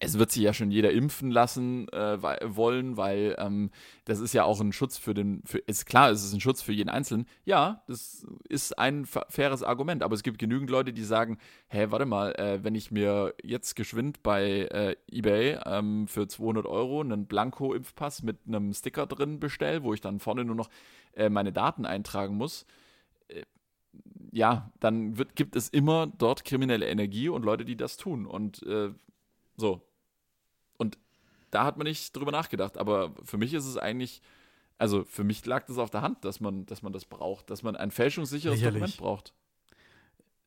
es wird sich ja schon jeder impfen lassen äh, wollen, weil ähm, das ist ja auch ein Schutz für den, für, ist klar, es ist ein Schutz für jeden Einzelnen. Ja, das ist ein faires Argument, aber es gibt genügend Leute, die sagen, hä, warte mal, äh, wenn ich mir jetzt geschwind bei äh, eBay ähm, für 200 Euro einen Blanko-Impfpass mit einem Sticker drin bestelle, wo ich dann vorne nur noch äh, meine Daten eintragen muss, äh, ja, dann wird, gibt es immer dort kriminelle Energie und Leute, die das tun. Und äh, so. Und da hat man nicht drüber nachgedacht. Aber für mich ist es eigentlich, also für mich lag das auf der Hand, dass man, dass man das braucht, dass man ein fälschungssicheres Lächerlich. Dokument braucht.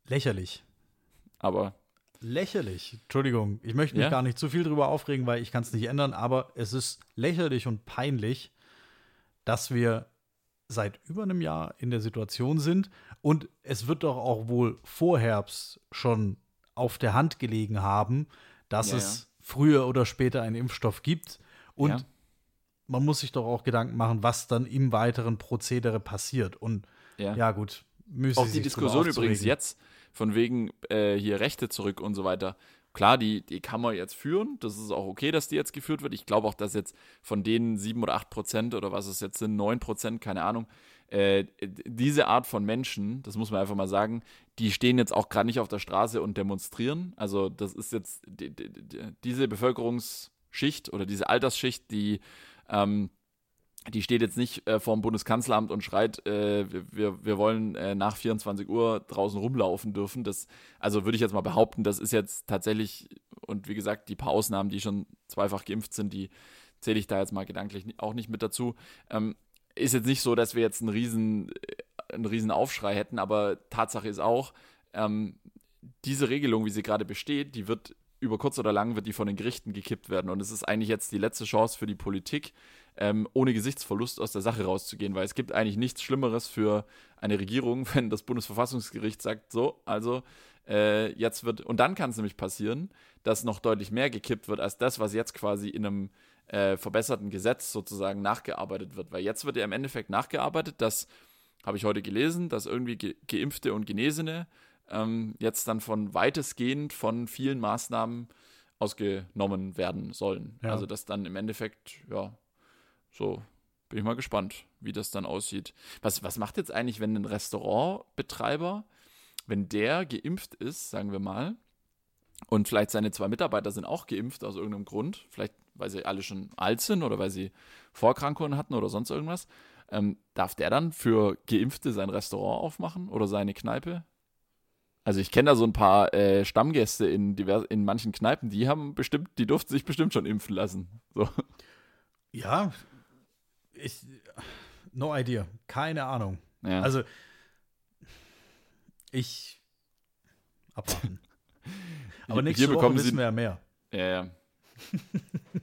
Lächerlich. Aber. Lächerlich. Entschuldigung, ich möchte mich ja? gar nicht zu viel drüber aufregen, weil ich kann es nicht ändern, aber es ist lächerlich und peinlich, dass wir seit über einem Jahr in der Situation sind und es wird doch auch wohl vor Herbst schon auf der Hand gelegen haben, dass ja, es ja. früher oder später einen Impfstoff gibt. Und ja. man muss sich doch auch Gedanken machen, was dann im weiteren Prozedere passiert. Und ja, gut, müssen Auch die Diskussion übrigens jetzt, von wegen äh, hier Rechte zurück und so weiter. Klar, die, die kann man jetzt führen. Das ist auch okay, dass die jetzt geführt wird. Ich glaube auch, dass jetzt von denen sieben oder acht Prozent oder was es jetzt sind, neun Prozent, keine Ahnung, äh, diese Art von Menschen, das muss man einfach mal sagen, die stehen jetzt auch gerade nicht auf der Straße und demonstrieren. Also das ist jetzt die, die, die, diese Bevölkerungsschicht oder diese Altersschicht, die ähm, die steht jetzt nicht äh, vor dem Bundeskanzleramt und schreit, äh, wir, wir wollen äh, nach 24 Uhr draußen rumlaufen dürfen. Das, also würde ich jetzt mal behaupten, das ist jetzt tatsächlich, und wie gesagt, die paar Ausnahmen, die schon zweifach geimpft sind, die zähle ich da jetzt mal gedanklich auch nicht mit dazu. Ähm, ist jetzt nicht so, dass wir jetzt einen riesen, äh, einen riesen Aufschrei hätten, aber Tatsache ist auch, ähm, diese Regelung, wie sie gerade besteht, die wird über kurz oder lang wird die von den Gerichten gekippt werden. Und es ist eigentlich jetzt die letzte Chance für die Politik, ähm, ohne Gesichtsverlust aus der Sache rauszugehen, weil es gibt eigentlich nichts Schlimmeres für eine Regierung, wenn das Bundesverfassungsgericht sagt, so, also äh, jetzt wird, und dann kann es nämlich passieren, dass noch deutlich mehr gekippt wird als das, was jetzt quasi in einem äh, verbesserten Gesetz sozusagen nachgearbeitet wird. Weil jetzt wird ja im Endeffekt nachgearbeitet, dass, habe ich heute gelesen, dass irgendwie Ge Geimpfte und Genesene ähm, jetzt dann von weitestgehend von vielen Maßnahmen ausgenommen werden sollen. Ja. Also dass dann im Endeffekt, ja, so bin ich mal gespannt, wie das dann aussieht. Was, was macht jetzt eigentlich, wenn ein Restaurantbetreiber, wenn der geimpft ist, sagen wir mal, und vielleicht seine zwei Mitarbeiter sind auch geimpft aus irgendeinem Grund, vielleicht weil sie alle schon alt sind oder weil sie Vorerkrankungen hatten oder sonst irgendwas, ähm, darf der dann für Geimpfte sein Restaurant aufmachen oder seine Kneipe? Also ich kenne da so ein paar äh, Stammgäste in, divers in manchen Kneipen, die haben bestimmt, die durften sich bestimmt schon impfen lassen. So. Ja, ich, no idea, keine Ahnung. Ja. Also ich abwarten. Aber nächste Hier Woche wissen wir ja mehr. Ja, ja.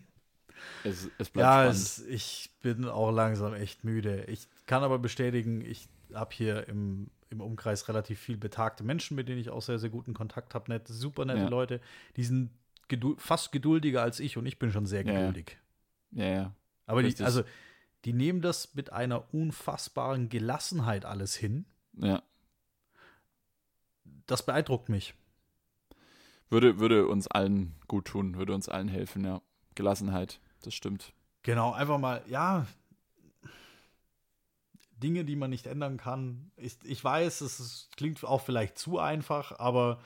es, es bleibt ja, es, ich bin auch langsam echt müde. Ich kann aber bestätigen, ich habe hier im, im Umkreis relativ viel betagte Menschen, mit denen ich auch sehr, sehr guten Kontakt habe. Nett, super nette ja. Leute. Die sind geduld, fast geduldiger als ich und ich bin schon sehr geduldig. Ja, ja. ja. Aber die, also, die nehmen das mit einer unfassbaren Gelassenheit alles hin. Ja. Das beeindruckt mich. Würde, würde uns allen gut tun, würde uns allen helfen, ja. Gelassenheit, das stimmt. Genau, einfach mal, ja, Dinge, die man nicht ändern kann. Ich, ich weiß, es ist, klingt auch vielleicht zu einfach, aber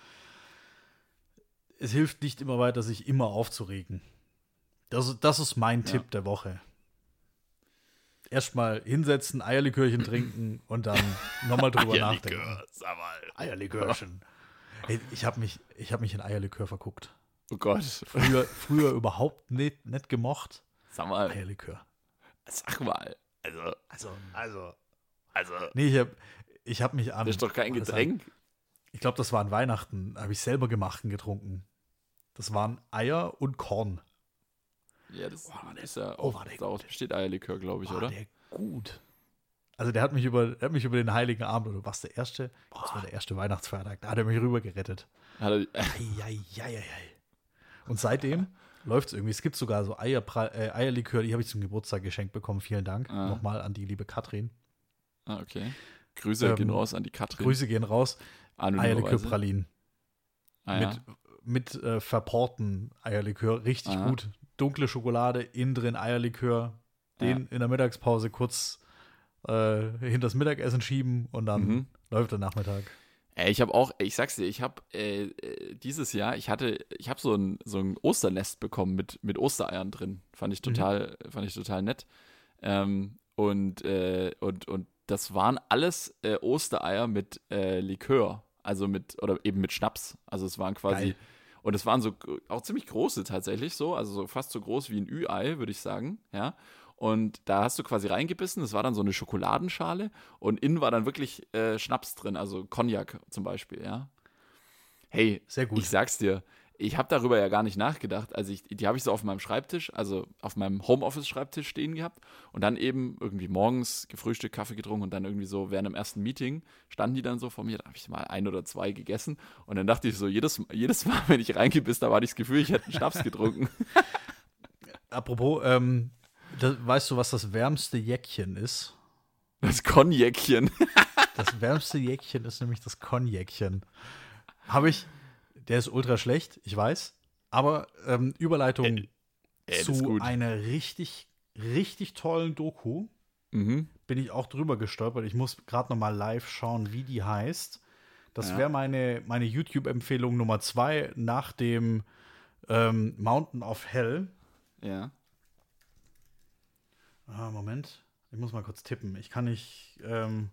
es hilft nicht immer weiter, sich immer aufzuregen. Das, das ist mein ja. Tipp der Woche. Erstmal hinsetzen, Eierlikörchen trinken und dann nochmal drüber Eierlikör, nachdenken. Eierlikörchen. Ich habe mich, hab mich in Eierlikör verguckt. Oh Gott. Früher, früher überhaupt nicht, nicht gemocht. Sag mal. Eierlikör. Sag mal. Also, also, also. Also. Nee, ich habe ich hab mich an. Das ist doch kein Getränk. ich glaube, das war an Weihnachten. Habe ich selber gemacht und getrunken. Das waren Eier und Korn. Ja, das oh, ist ja oh, auch, daraus besteht Eierlikör, glaube ich, war oder? Der gut. Also der hat mich über, der hat mich über den Heiligen Abend, oder was der erste? Boah. Das war der erste Weihnachtsfeiertag. Da hat er mich rüber gerettet. Hat er, ei, ei, ei, Und seitdem läuft es irgendwie. Es gibt sogar so Eier, äh, Eierlikör, die habe ich zum Geburtstag geschenkt bekommen. Vielen Dank ah. nochmal an die liebe Katrin. Ah, okay. Grüße ähm, gehen raus an die Katrin. Grüße gehen raus. Eierlikör-Pralinen. Ah, ja. Mit, mit äh, verporten Eierlikör. Richtig ah. gut. Dunkle Schokolade, innen drin Eierlikör. Den ja. in der Mittagspause kurz äh, hinter das Mittagessen schieben und dann mhm. läuft der Nachmittag. Ich habe auch, ich sag's dir, ich habe äh, äh, dieses Jahr, ich hatte, ich habe so ein, so ein Osternest bekommen mit, mit Ostereiern drin. Fand ich mhm. total, mhm. fand ich total nett. Ähm, und, äh, und, und das waren alles äh, Ostereier mit äh, Likör. Also mit, oder eben mit Schnaps. Also es waren quasi, Geil. und es waren so auch ziemlich große tatsächlich so, also so fast so groß wie ein Ü-Ei, würde ich sagen, ja. Und da hast du quasi reingebissen, das war dann so eine Schokoladenschale und innen war dann wirklich äh, Schnaps drin, also Cognac zum Beispiel, ja. Hey, sehr gut. Ich sag's dir, ich habe darüber ja gar nicht nachgedacht. Also ich, die habe ich so auf meinem Schreibtisch, also auf meinem Homeoffice-Schreibtisch stehen gehabt und dann eben irgendwie morgens gefrühstückt, Kaffee getrunken und dann irgendwie so während dem ersten Meeting standen die dann so vor mir. Da habe ich mal ein oder zwei gegessen und dann dachte ich so, jedes, jedes Mal, wenn ich reingebissen, da war ich das Gefühl, ich hätte einen Schnaps getrunken. Apropos, ähm, das, weißt du, was das wärmste Jäckchen ist? Das Konjäckchen. das wärmste Jäckchen ist nämlich das Konjäckchen. Habe ich, der ist ultra schlecht, ich weiß, aber ähm, Überleitung äh, äh, zu einer richtig, richtig tollen Doku. Mhm. Bin ich auch drüber gestolpert. Ich muss gerade noch mal live schauen, wie die heißt. Das ja. wäre meine, meine YouTube-Empfehlung Nummer zwei nach dem ähm, Mountain of Hell. Ja. Ah, Moment. Ich muss mal kurz tippen. Ich kann nicht ähm,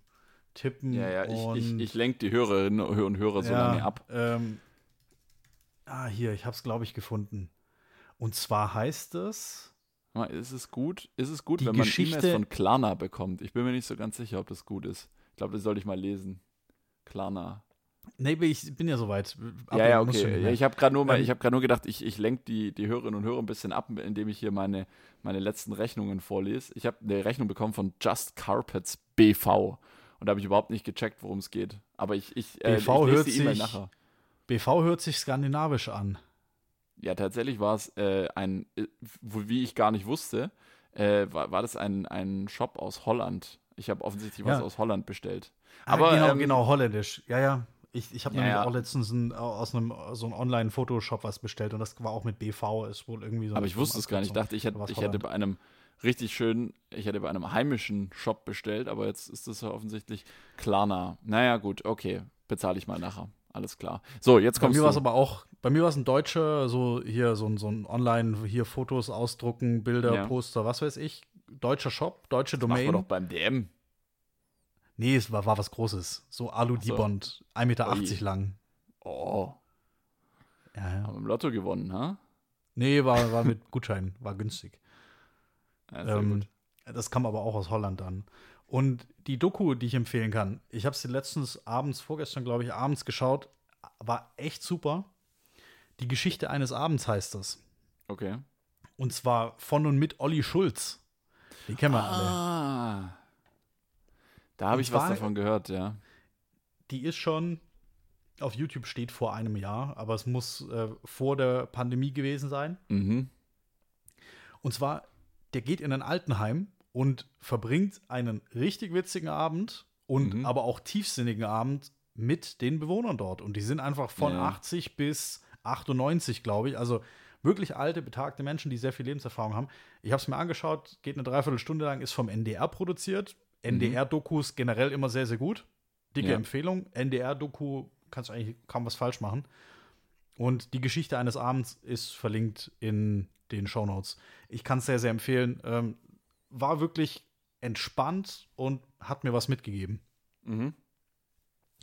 tippen. Ja, ja, ich, ich, ich lenke die Hörerinnen und Hörer so ja, lange ab. Ähm, ah, hier, ich habe es, glaube ich, gefunden. Und zwar heißt es. Ist es gut? Ist es gut, wenn man E-Mails von Klarna bekommt? Ich bin mir nicht so ganz sicher, ob das gut ist. Ich glaube, das sollte ich mal lesen. Klarna. Nee, ich bin ja soweit. Ja, ja, okay. Ja, ich habe gerade nur, ähm, hab nur gedacht, ich, ich lenke die, die Hörerinnen und Hörer ein bisschen ab, indem ich hier meine, meine letzten Rechnungen vorlese. Ich habe eine Rechnung bekommen von Just Carpets BV. Und da habe ich überhaupt nicht gecheckt, worum es geht. Aber ich, ich, äh, BV ich lese die E-Mail nachher. BV hört sich skandinavisch an. Ja, tatsächlich war es äh, ein, äh, wie ich gar nicht wusste, äh, war, war das ein, ein Shop aus Holland. Ich habe offensichtlich ja. was aus Holland bestellt. Ah, Aber, genau, ähm, genau, holländisch. Ja, ja. Ich, ich habe ja, nämlich ja. auch letztens ein, aus einem so einem Online-Photoshop was bestellt und das war auch mit BV, ist wohl irgendwie so. Aber ich wusste es gar nicht. Ich dachte, ich hätte, ich hätte bei einem richtig schön, ich hätte bei einem heimischen Shop bestellt, aber jetzt ist das ja offensichtlich Klarna. Naja, gut, okay, bezahle ich mal nachher. Alles klar. So, jetzt kommst bei mir war es aber auch, bei mir war es ein deutscher, so hier so, so ein Online, hier Fotos ausdrucken, Bilder, ja. Poster, was weiß ich. Deutscher Shop, deutsche Domain. Das doch beim DM. Nee, es war, war was Großes. So Alu-Dibond, so. 1,80 Meter Ui. lang. Oh. Ja, ja. Haben im Lotto gewonnen, ha? Nee, war, war mit Gutschein, war günstig. Ja, ähm, das kam aber auch aus Holland dann. Und die Doku, die ich empfehlen kann, ich habe sie letztens abends, vorgestern glaube ich, abends geschaut, war echt super. Die Geschichte eines Abends heißt das. Okay. Und zwar von und mit Olli Schulz. Die kennen wir ah, alle. Da habe ich was davon gehört, ja. Die ist schon auf YouTube steht vor einem Jahr, aber es muss äh, vor der Pandemie gewesen sein. Mhm. Und zwar, der geht in ein Altenheim und verbringt einen richtig witzigen Abend und mhm. aber auch tiefsinnigen Abend mit den Bewohnern dort. Und die sind einfach von ja. 80 bis 98, glaube ich. Also wirklich alte, betagte Menschen, die sehr viel Lebenserfahrung haben. Ich habe es mir angeschaut, geht eine Dreiviertelstunde lang, ist vom NDR produziert. Mhm. NDR-Dokus generell immer sehr, sehr gut. Dicke ja. Empfehlung. NDR-Doku kannst du eigentlich kaum was falsch machen. Und die Geschichte eines Abends ist verlinkt in den Show Notes. Ich kann es sehr, sehr empfehlen. Ähm, war wirklich entspannt und hat mir was mitgegeben. Mhm.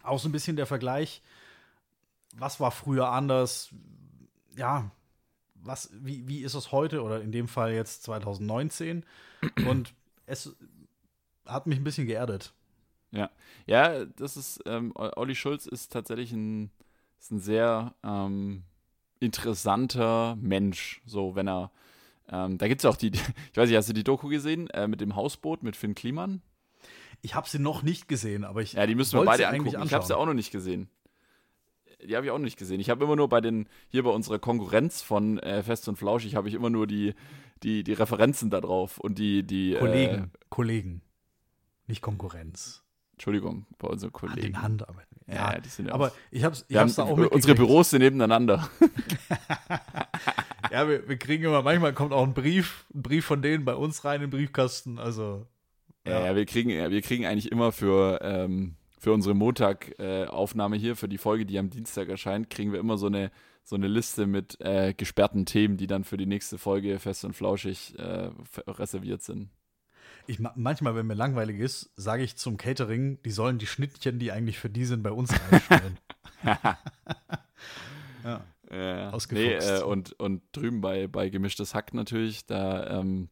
Auch so ein bisschen der Vergleich, was war früher anders? Ja, was, wie, wie ist es heute oder in dem Fall jetzt 2019? Und es hat mich ein bisschen geerdet. Ja, ja, das ist, ähm, Olli Schulz ist tatsächlich ein, ist ein sehr ähm, interessanter Mensch, so wenn er ähm, da gibt es auch die, ich weiß nicht, hast du die Doku gesehen äh, mit dem Hausboot mit Finn Kliman? Ich habe sie noch nicht gesehen, aber ich Ja, die müssen wir beide angucken. Ich habe sie auch noch nicht gesehen. Die habe ich auch noch nicht gesehen. Ich habe immer nur bei den, hier bei unserer Konkurrenz von äh, Fest und Flauschig, habe ich immer nur die, die, die Referenzen da drauf und die, die Kollegen, äh, Kollegen, nicht Konkurrenz. Entschuldigung, bei unseren Kollegen. Hand in Hand, Ja, ja, die sind ja aber ich habe ich hab's da auch Unsere Büros sind nebeneinander. ja, wir, wir, kriegen immer, manchmal kommt auch ein Brief, ein Brief von denen bei uns rein in den Briefkasten. Also. Ja, ja wir, kriegen, wir kriegen eigentlich immer für, ähm, für unsere Montag-Aufnahme äh, hier, für die Folge, die am Dienstag erscheint, kriegen wir immer so eine, so eine Liste mit äh, gesperrten Themen, die dann für die nächste Folge fest und flauschig äh, reserviert sind. Ich, manchmal, wenn mir langweilig ist, sage ich zum Catering, die sollen die Schnittchen, die eigentlich für die sind, bei uns reinstellen. ja. Ja, nee, äh, und, und drüben bei, bei Gemischtes Hack natürlich, da. Ähm,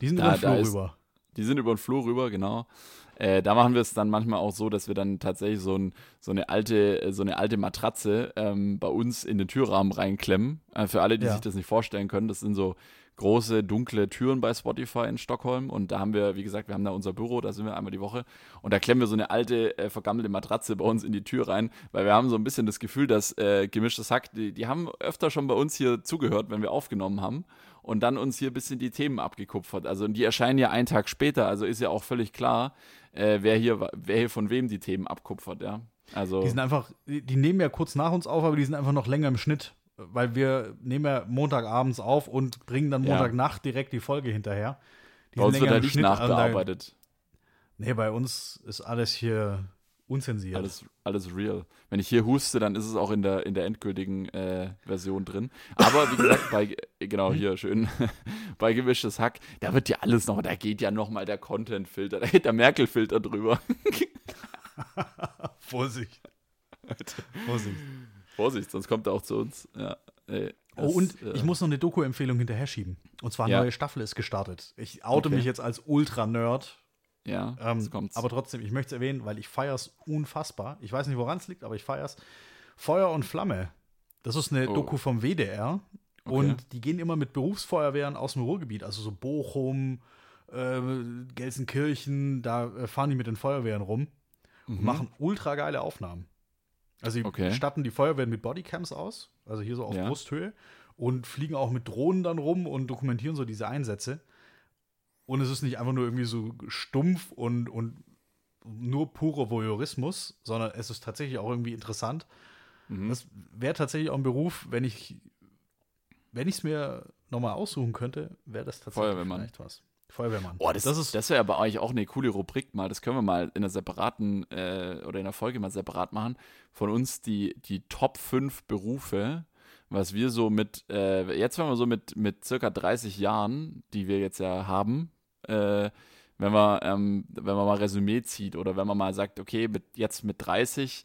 die sind da, über den Flur ist, rüber. Die sind über den Flur rüber, genau. Äh, da machen wir es dann manchmal auch so, dass wir dann tatsächlich so, ein, so eine alte, so eine alte Matratze ähm, bei uns in den Türrahmen reinklemmen. Äh, für alle, die ja. sich das nicht vorstellen können, das sind so große, dunkle Türen bei Spotify in Stockholm. Und da haben wir, wie gesagt, wir haben da unser Büro, da sind wir einmal die Woche. Und da klemmen wir so eine alte, äh, vergammelte Matratze bei uns in die Tür rein, weil wir haben so ein bisschen das Gefühl, dass äh, gemischtes Hack, die, die haben öfter schon bei uns hier zugehört, wenn wir aufgenommen haben. Und dann uns hier ein bisschen die Themen abgekupfert. Also die erscheinen ja einen Tag später, also ist ja auch völlig klar, äh, wer, hier, wer hier von wem die Themen abkupfert, ja. Also die sind einfach, die nehmen ja kurz nach uns auf, aber die sind einfach noch länger im Schnitt weil wir nehmen ja Montagabends auf und bringen dann Montagnacht direkt die Folge hinterher. Die bei uns wird ja nicht nachbearbeitet. Nee, bei uns ist alles hier unzensiert. Alles, alles real. Wenn ich hier huste, dann ist es auch in der, in der endgültigen äh, Version drin. Aber wie gesagt, bei, genau hier schön, bei gemischtes Hack, da wird ja alles noch, da geht ja noch mal der Content-Filter, da geht der Merkel-Filter drüber. Vorsicht. Vorsicht. Vorsicht, sonst kommt er auch zu uns. Ja, ey, oh, und äh, ich muss noch eine Doku-Empfehlung hinterher schieben. Und zwar, ja. neue Staffel ist gestartet. Ich oute okay. mich jetzt als Ultra-Nerd. Ja, Ähm, kommt's. aber trotzdem, ich möchte es erwähnen, weil ich feiere es unfassbar. Ich weiß nicht, woran es liegt, aber ich feiere es. Feuer und Flamme. Das ist eine Oh. Doku vom WDR. Okay. Und die gehen immer mit Berufsfeuerwehren aus dem Ruhrgebiet, also so Bochum, äh, Gelsenkirchen, da äh, fahren die mit den Feuerwehren rum und machen ultra geile Aufnahmen. Also die Mhm. Okay. statten die Feuerwehren mit Bodycams aus, also hier so auf Ja. Brusthöhe, und fliegen auch mit Drohnen dann rum und dokumentieren so diese Einsätze. Und es ist nicht einfach nur irgendwie so stumpf und, und nur purer Voyeurismus, sondern es ist tatsächlich auch irgendwie interessant. Mhm. Das wäre tatsächlich auch ein Beruf, wenn ich wenn ich es mir nochmal aussuchen könnte, wäre das tatsächlich Feuerwehrmann. vielleicht was. Feuerwehrmann. Oh, das, das ist das wäre aber eigentlich auch eine coole Rubrik mal. Das können wir mal in einer separaten äh, oder in einer Folge mal separat machen. Von uns die, die Top 5 Berufe, was wir so mit, äh, jetzt wenn wir so mit, mit circa 30 Jahren, die wir jetzt ja haben, äh, wenn man, ähm, wenn man mal Resümee zieht oder wenn man mal sagt, okay, mit, jetzt mit 30,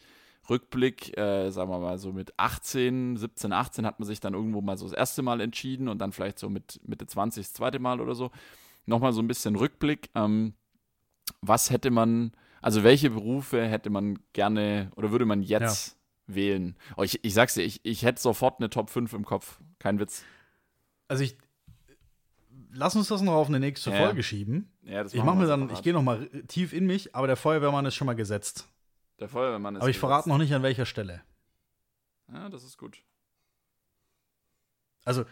Rückblick, äh, sagen wir mal so mit 18, 17, 18 hat man sich dann irgendwo mal so das erste Mal entschieden und dann vielleicht so mit Mitte 20 das zweite Mal oder so. Nochmal so ein bisschen Rückblick. Ähm, was hätte man, also welche Berufe hätte man gerne oder würde man jetzt wählen? Oh, ich, ich sag's dir, ich, ich hätte sofort eine Top 5 im Kopf. Kein Witz. also ich lass uns das noch auf eine nächste Ja. Folge schieben. Ja, das Ich mache mir dann, separat. ich gehe noch mal tief in mich, aber der Feuerwehrmann ist schon mal gesetzt. Der Feuerwehrmann ist. Aber ich verrate gesetzt. noch nicht an welcher Stelle. Ja, das ist gut. Also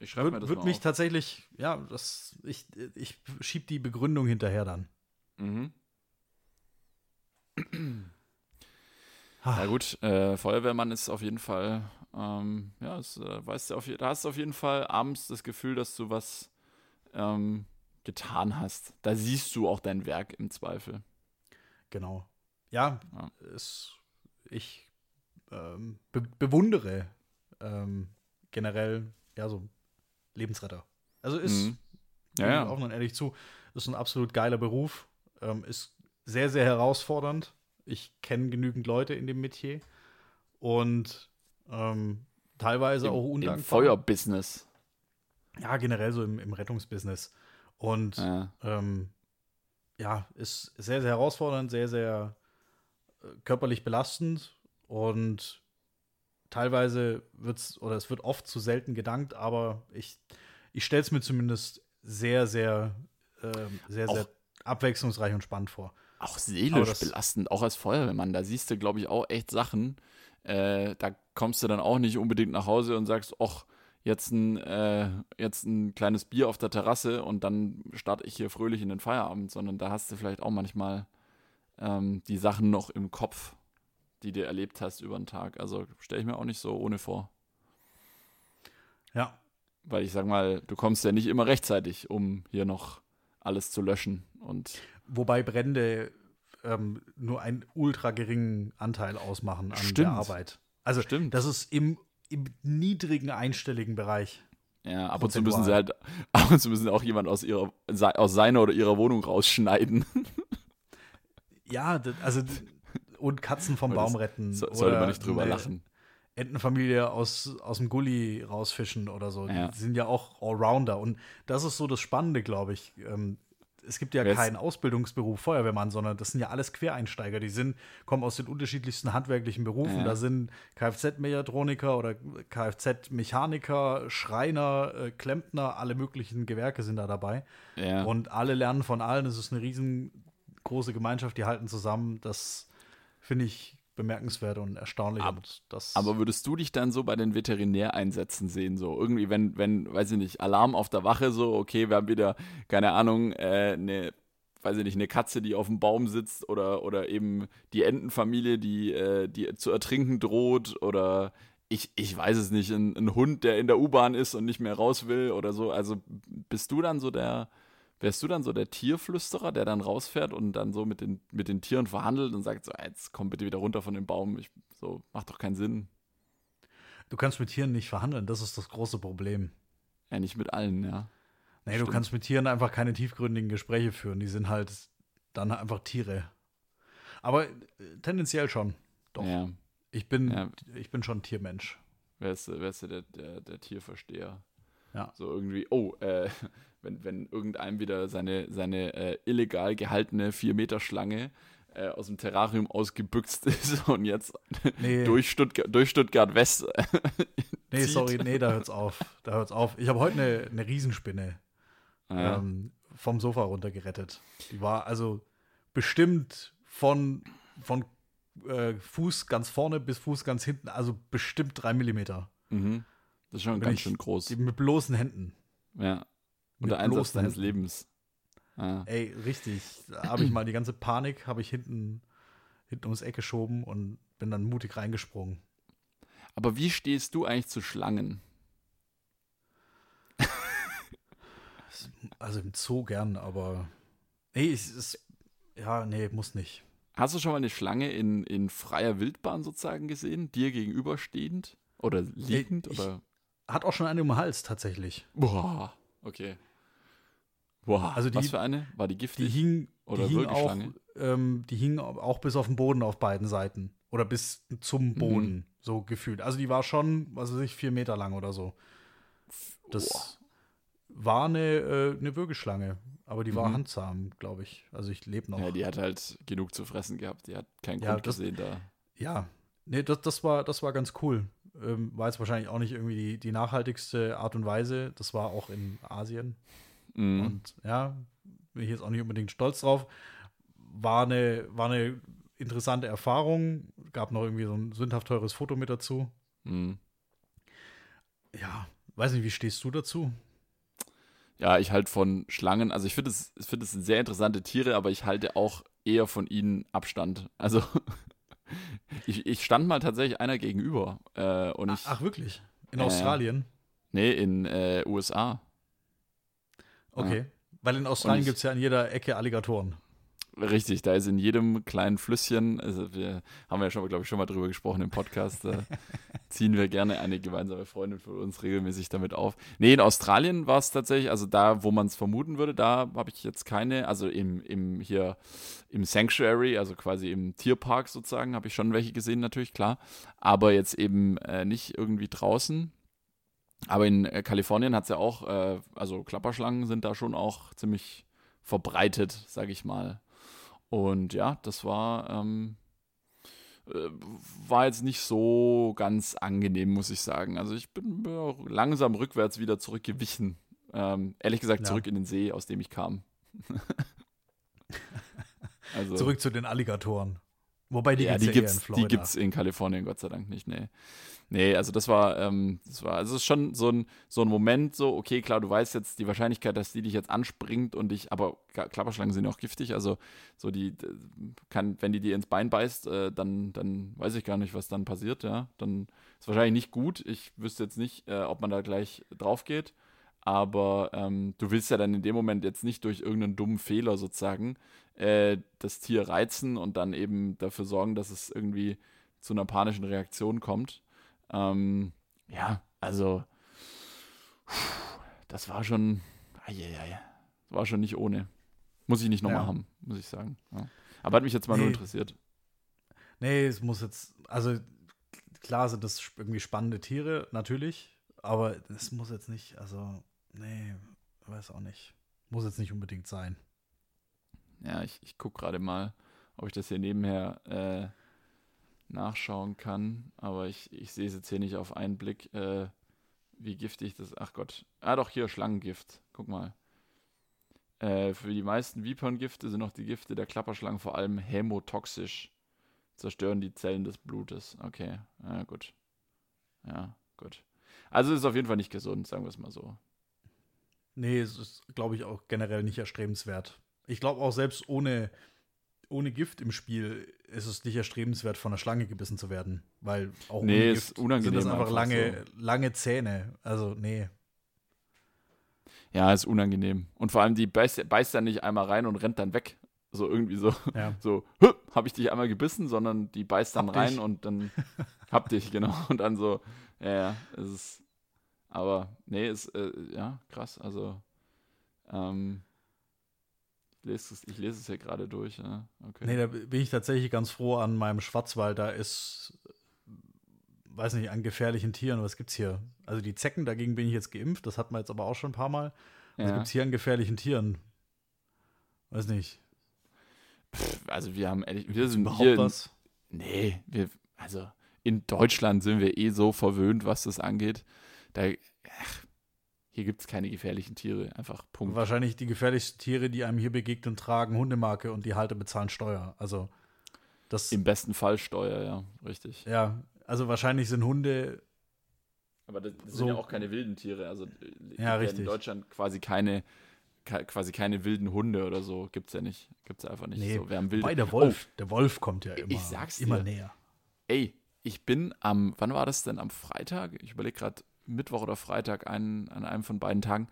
Ich schreibe mir würde das würd mal mich auf. tatsächlich, ja, das, ich, ich schieb die Begründung hinterher dann. Mhm. Ah. Na gut, äh, Feuerwehrmann ist auf jeden Fall, ähm, ja, es, äh, weißt du, auf, da hast du auf jeden Fall abends das Gefühl, dass du was ähm, getan hast. Da siehst du auch dein Werk im Zweifel. Genau. Ja, Ja. Es, ich ähm, be bewundere ähm, generell, ja, so Lebensretter. Also ist, Mhm. Ja, ja. auch noch ehrlich zu, ist ein absolut geiler Beruf. Ähm, ist sehr, sehr herausfordernd. Ich kenne genügend Leute in dem Metier und ähm, teilweise auch Im, undankbar. Im Feuerbusiness. Ja, generell so im, im Rettungsbusiness. Und Ja. ähm, ja, ist sehr, sehr herausfordernd, sehr, sehr äh, körperlich belastend und teilweise wird es, oder es wird oft zu selten gedankt, aber ich, ich stelle es mir zumindest sehr, sehr, ähm, sehr, Auch- sehr abwechslungsreich und spannend vor. Auch seelisch das- belastend, auch als Feuerwehrmann. Da siehst du, glaube ich, auch echt Sachen. Äh, da kommst du dann auch nicht unbedingt nach Hause und sagst, ach, jetzt ein, äh, jetzt ein kleines Bier auf der Terrasse und dann starte ich hier fröhlich in den Feierabend, sondern da hast du vielleicht auch manchmal ähm, die Sachen noch im Kopf, die du erlebt hast über den Tag. Also stelle ich mir auch nicht so ohne vor. Ja, Weil ich sag mal, du kommst ja nicht immer rechtzeitig, um hier noch alles zu löschen. Und wobei Brände ähm, nur einen ultra geringen Anteil ausmachen an Stimmt. der Arbeit. Also Stimmt. das ist im, im niedrigen einstelligen Bereich. Ja, ab und zu müssen sie halt, ab und zu müssen sie auch jemand aus ihrer, aus seiner oder ihrer Wohnung rausschneiden. Ja, also und Katzen vom Baum retten. So, sollte man nicht drüber lachen. Entenfamilie aus, aus dem Gully rausfischen oder so. Ja. Die sind ja auch Allrounder. Und das ist so das Spannende, glaube ich. Ähm, es gibt ja ist- keinen Ausbildungsberuf Feuerwehrmann, sondern das sind ja alles Quereinsteiger. Die sind, kommen aus den unterschiedlichsten handwerklichen Berufen. Ja. Da sind Kfz-Mechatroniker oder Kfz-Mechaniker, Schreiner, äh, Klempner, alle möglichen Gewerke sind da dabei. Ja. Und alle lernen von allen. Es ist eine riesengroße Gemeinschaft, die halten zusammen. Das finde ich bemerkenswert und erstaunlich. Ab- und das Aber würdest du dich dann so bei den Veterinäreinsätzen sehen? So irgendwie, wenn, wenn, weiß ich nicht, Alarm auf der Wache, so, okay, wir haben wieder, keine Ahnung, äh, eine, weiß ich nicht, eine Katze, die auf dem Baum sitzt oder, oder eben die Entenfamilie, die, äh, die zu ertrinken droht oder ich, ich weiß es nicht, ein, ein Hund, der in der U-Bahn ist und nicht mehr raus will oder so. Also bist du dann so der, wärst du dann so der Tierflüsterer, der dann rausfährt und dann so mit den, mit den Tieren verhandelt und sagt so, jetzt komm bitte wieder runter von dem Baum, ich, so, macht doch keinen Sinn. Du kannst mit Tieren nicht verhandeln, das ist das große Problem. Ja, nicht mit allen, ja. Nee, du Stimmt. kannst mit Tieren einfach keine tiefgründigen Gespräche führen. Die sind halt dann einfach Tiere. Aber äh, tendenziell schon. Doch. Ja, Ich, bin, Ja. ich bin schon Tiermensch. wärst du, wärst du der, der, der Tierversteher. Ja. So irgendwie, oh, äh, wenn, wenn irgendeinem wieder seine, seine äh, illegal gehaltene 4-Meter-Schlange äh, aus dem Terrarium ausgebüxt ist und jetzt nee. durch, Stuttgart, durch Stuttgart West. nee, sorry, nee, da hört's auf. Da hört's auf. Ich habe heute eine, eine Riesenspinne ah, ja. ähm, vom Sofa runtergerettet. Die war also bestimmt von, von äh, Fuß ganz vorne bis Fuß ganz hinten, also bestimmt drei Millimeter. Mhm. Das ist schon ganz schön groß. Mit bloßen Händen. Ja. Und der Einsatz deines Lebens. Ah. Ey, richtig. Da habe ich mal die ganze Panik, habe ich hinten, hinten ums Eck geschoben und bin dann mutig reingesprungen. Aber wie stehst du eigentlich zu Schlangen? also im Zoo gern, aber nee, es ist, ja, nee, muss nicht. Hast du schon mal eine Schlange in, in freier Wildbahn sozusagen gesehen, dir gegenüberstehend oder liegend? Ich, oder? Hat auch schon eine um den Hals tatsächlich. Boah, okay. Boah, also die, was für eine? War die giftig? Die hing, oder die hing auch, ähm, die hing auch bis auf den Boden auf beiden Seiten. Oder bis zum mhm. Boden, mhm. so gefühlt. Also die war schon, was weiß ich, vier Meter lang oder so. Das Boah. war eine, äh, eine Würgeschlange, aber die war mhm. handsam, glaube ich. Also ich lebe noch. Ja, die hat halt genug zu fressen gehabt. Die hat keinen ja, Grund das, gesehen da. Ja, nee, das, das, war, das war ganz cool. Ähm, war jetzt wahrscheinlich auch nicht irgendwie die, die nachhaltigste Art und Weise. Das war auch in Asien. Mhm. Und ja, bin ich jetzt auch nicht unbedingt stolz drauf. War eine, war eine interessante Erfahrung. Gab noch irgendwie so ein sündhaft teures Foto mit dazu. Mhm. Ja, weiß nicht, wie stehst du dazu? Ja, ich halte von Schlangen, also ich finde es, ich finde es sehr interessante Tiere, aber ich halte auch eher von ihnen Abstand. Also ich, ich stand mal tatsächlich einer gegenüber. Äh, und ich, ach, wirklich? In äh, Australien? Nee, in äh, USA. Okay. Weil in Australien gibt es ja an jeder Ecke Alligatoren. Richtig, da ist in jedem kleinen Flüsschen, also wir haben ja schon, glaube ich, schon mal drüber gesprochen im Podcast, da ziehen wir gerne eine gemeinsame Freundin von uns regelmäßig damit auf. Nee, in Australien war es tatsächlich, also da, wo man es vermuten würde, da habe ich jetzt keine, also im, im hier im Sanctuary, also quasi im Tierpark sozusagen, habe ich schon welche gesehen, natürlich, klar. Aber jetzt eben äh, nicht irgendwie draußen. Aber in äh, Kalifornien hat es ja auch, äh, also Klapperschlangen sind da schon auch ziemlich verbreitet, sage ich mal. Und ja, das war, ähm, äh, war jetzt nicht so ganz angenehm, muss ich sagen. Also ich bin langsam rückwärts wieder zurückgewichen. Ähm, ehrlich gesagt, zurück ja. in den See, aus dem ich kam. also, zurück zu den Alligatoren. Wobei die ja, die gibt's, in Florida. Die gibt's in Kalifornien Gott sei Dank nicht, nee. Nee, also das war, ähm, das war, also es ist schon so ein, so ein Moment, so, okay, klar, du weißt jetzt die Wahrscheinlichkeit, dass die dich jetzt anspringt und dich, aber Klapperschlangen sind auch giftig, also so die, kann, wenn die dir ins Bein beißt, äh, dann, dann weiß ich gar nicht, was dann passiert, ja. Dann ist wahrscheinlich nicht gut. Ich wüsste jetzt nicht, äh, ob man da gleich drauf geht. Aber ähm, du willst ja dann in dem Moment jetzt nicht durch irgendeinen dummen Fehler sozusagen äh, das Tier reizen und dann eben dafür sorgen, dass es irgendwie zu einer panischen Reaktion kommt. Ähm, ja, also das war schon, ai, war schon nicht ohne. Muss ich nicht nochmal ja. haben, muss ich sagen. Ja. Aber hat mich jetzt mal nee. nur interessiert. Nee, es muss jetzt, also klar sind das irgendwie spannende Tiere, natürlich, aber es muss jetzt nicht, also, nee, weiß auch nicht. Muss jetzt nicht unbedingt sein. Ja, ich, ich gucke gerade mal, ob ich das hier nebenher äh, nachschauen kann, aber ich, ich sehe es jetzt hier nicht auf einen Blick, äh, wie giftig das. Ach Gott. Ah, doch, hier Schlangengift. Guck mal. Äh, für die meisten Vipern-Gifte sind auch die Gifte der Klapperschlangen vor allem hämotoxisch. Zerstören die Zellen des Blutes. Okay, ja, gut. Ja, gut. Also ist auf jeden Fall nicht gesund, sagen wir es mal so. Nee, es ist, glaube ich, auch generell nicht erstrebenswert. Ich glaube auch selbst ohne ohne Gift im Spiel ist es nicht erstrebenswert, von einer Schlange gebissen zu werden. Weil auch nee, ohne Gift sind das einfach, einfach lange, so. lange Zähne. Also, nee. Ja, ist unangenehm. Und vor allem, die beißt, beißt dann nicht einmal rein und rennt dann weg. So irgendwie so, ja. so, habe ich dich einmal gebissen, sondern die beißt dann hab rein dich. und dann hab dich, genau. Und dann so, ja, ja, es ist, aber nee, ist, äh, ja, krass. Also, ähm, lese es, ich lese es hier gerade durch. Ja. Okay. Nee, da bin ich tatsächlich ganz froh an meinem Schwarzwald. Da ist, weiß nicht, an gefährlichen Tieren. Was gibt's hier? Also die Zecken, dagegen bin ich jetzt geimpft. Das hat man jetzt aber auch schon ein paar Mal. Was Ja. gibt es hier an gefährlichen Tieren? Weiß nicht. Pff, also wir haben ehrlich, wir sind Überhaupt. In, was? nee, wir, also in Deutschland sind wir eh so verwöhnt, was das angeht. Da, hier gibt es keine gefährlichen Tiere. Einfach Punkt. Wahrscheinlich die gefährlichsten Tiere, die einem hier begegnen, tragen Hundemarke und die Halter bezahlen Steuer. Also das, Im besten Fall Steuer, ja, richtig. ja, also wahrscheinlich sind Hunde, Aber das, das So- sind ja auch keine wilden Tiere. Also äh, gibt Ja, In richtig. Deutschland quasi keine, ke- quasi keine wilden Hunde oder so. Gibt's ja nicht. Gibt's einfach nicht. Nee, so, wir haben wilde. bei der Wolf, der Wolf kommt ja immer, ich sag's immer dir. näher. Ey, ich bin am, wann war das denn? Am Freitag? Ich überlege gerade, Mittwoch oder Freitag, einen, an einem von beiden Tagen.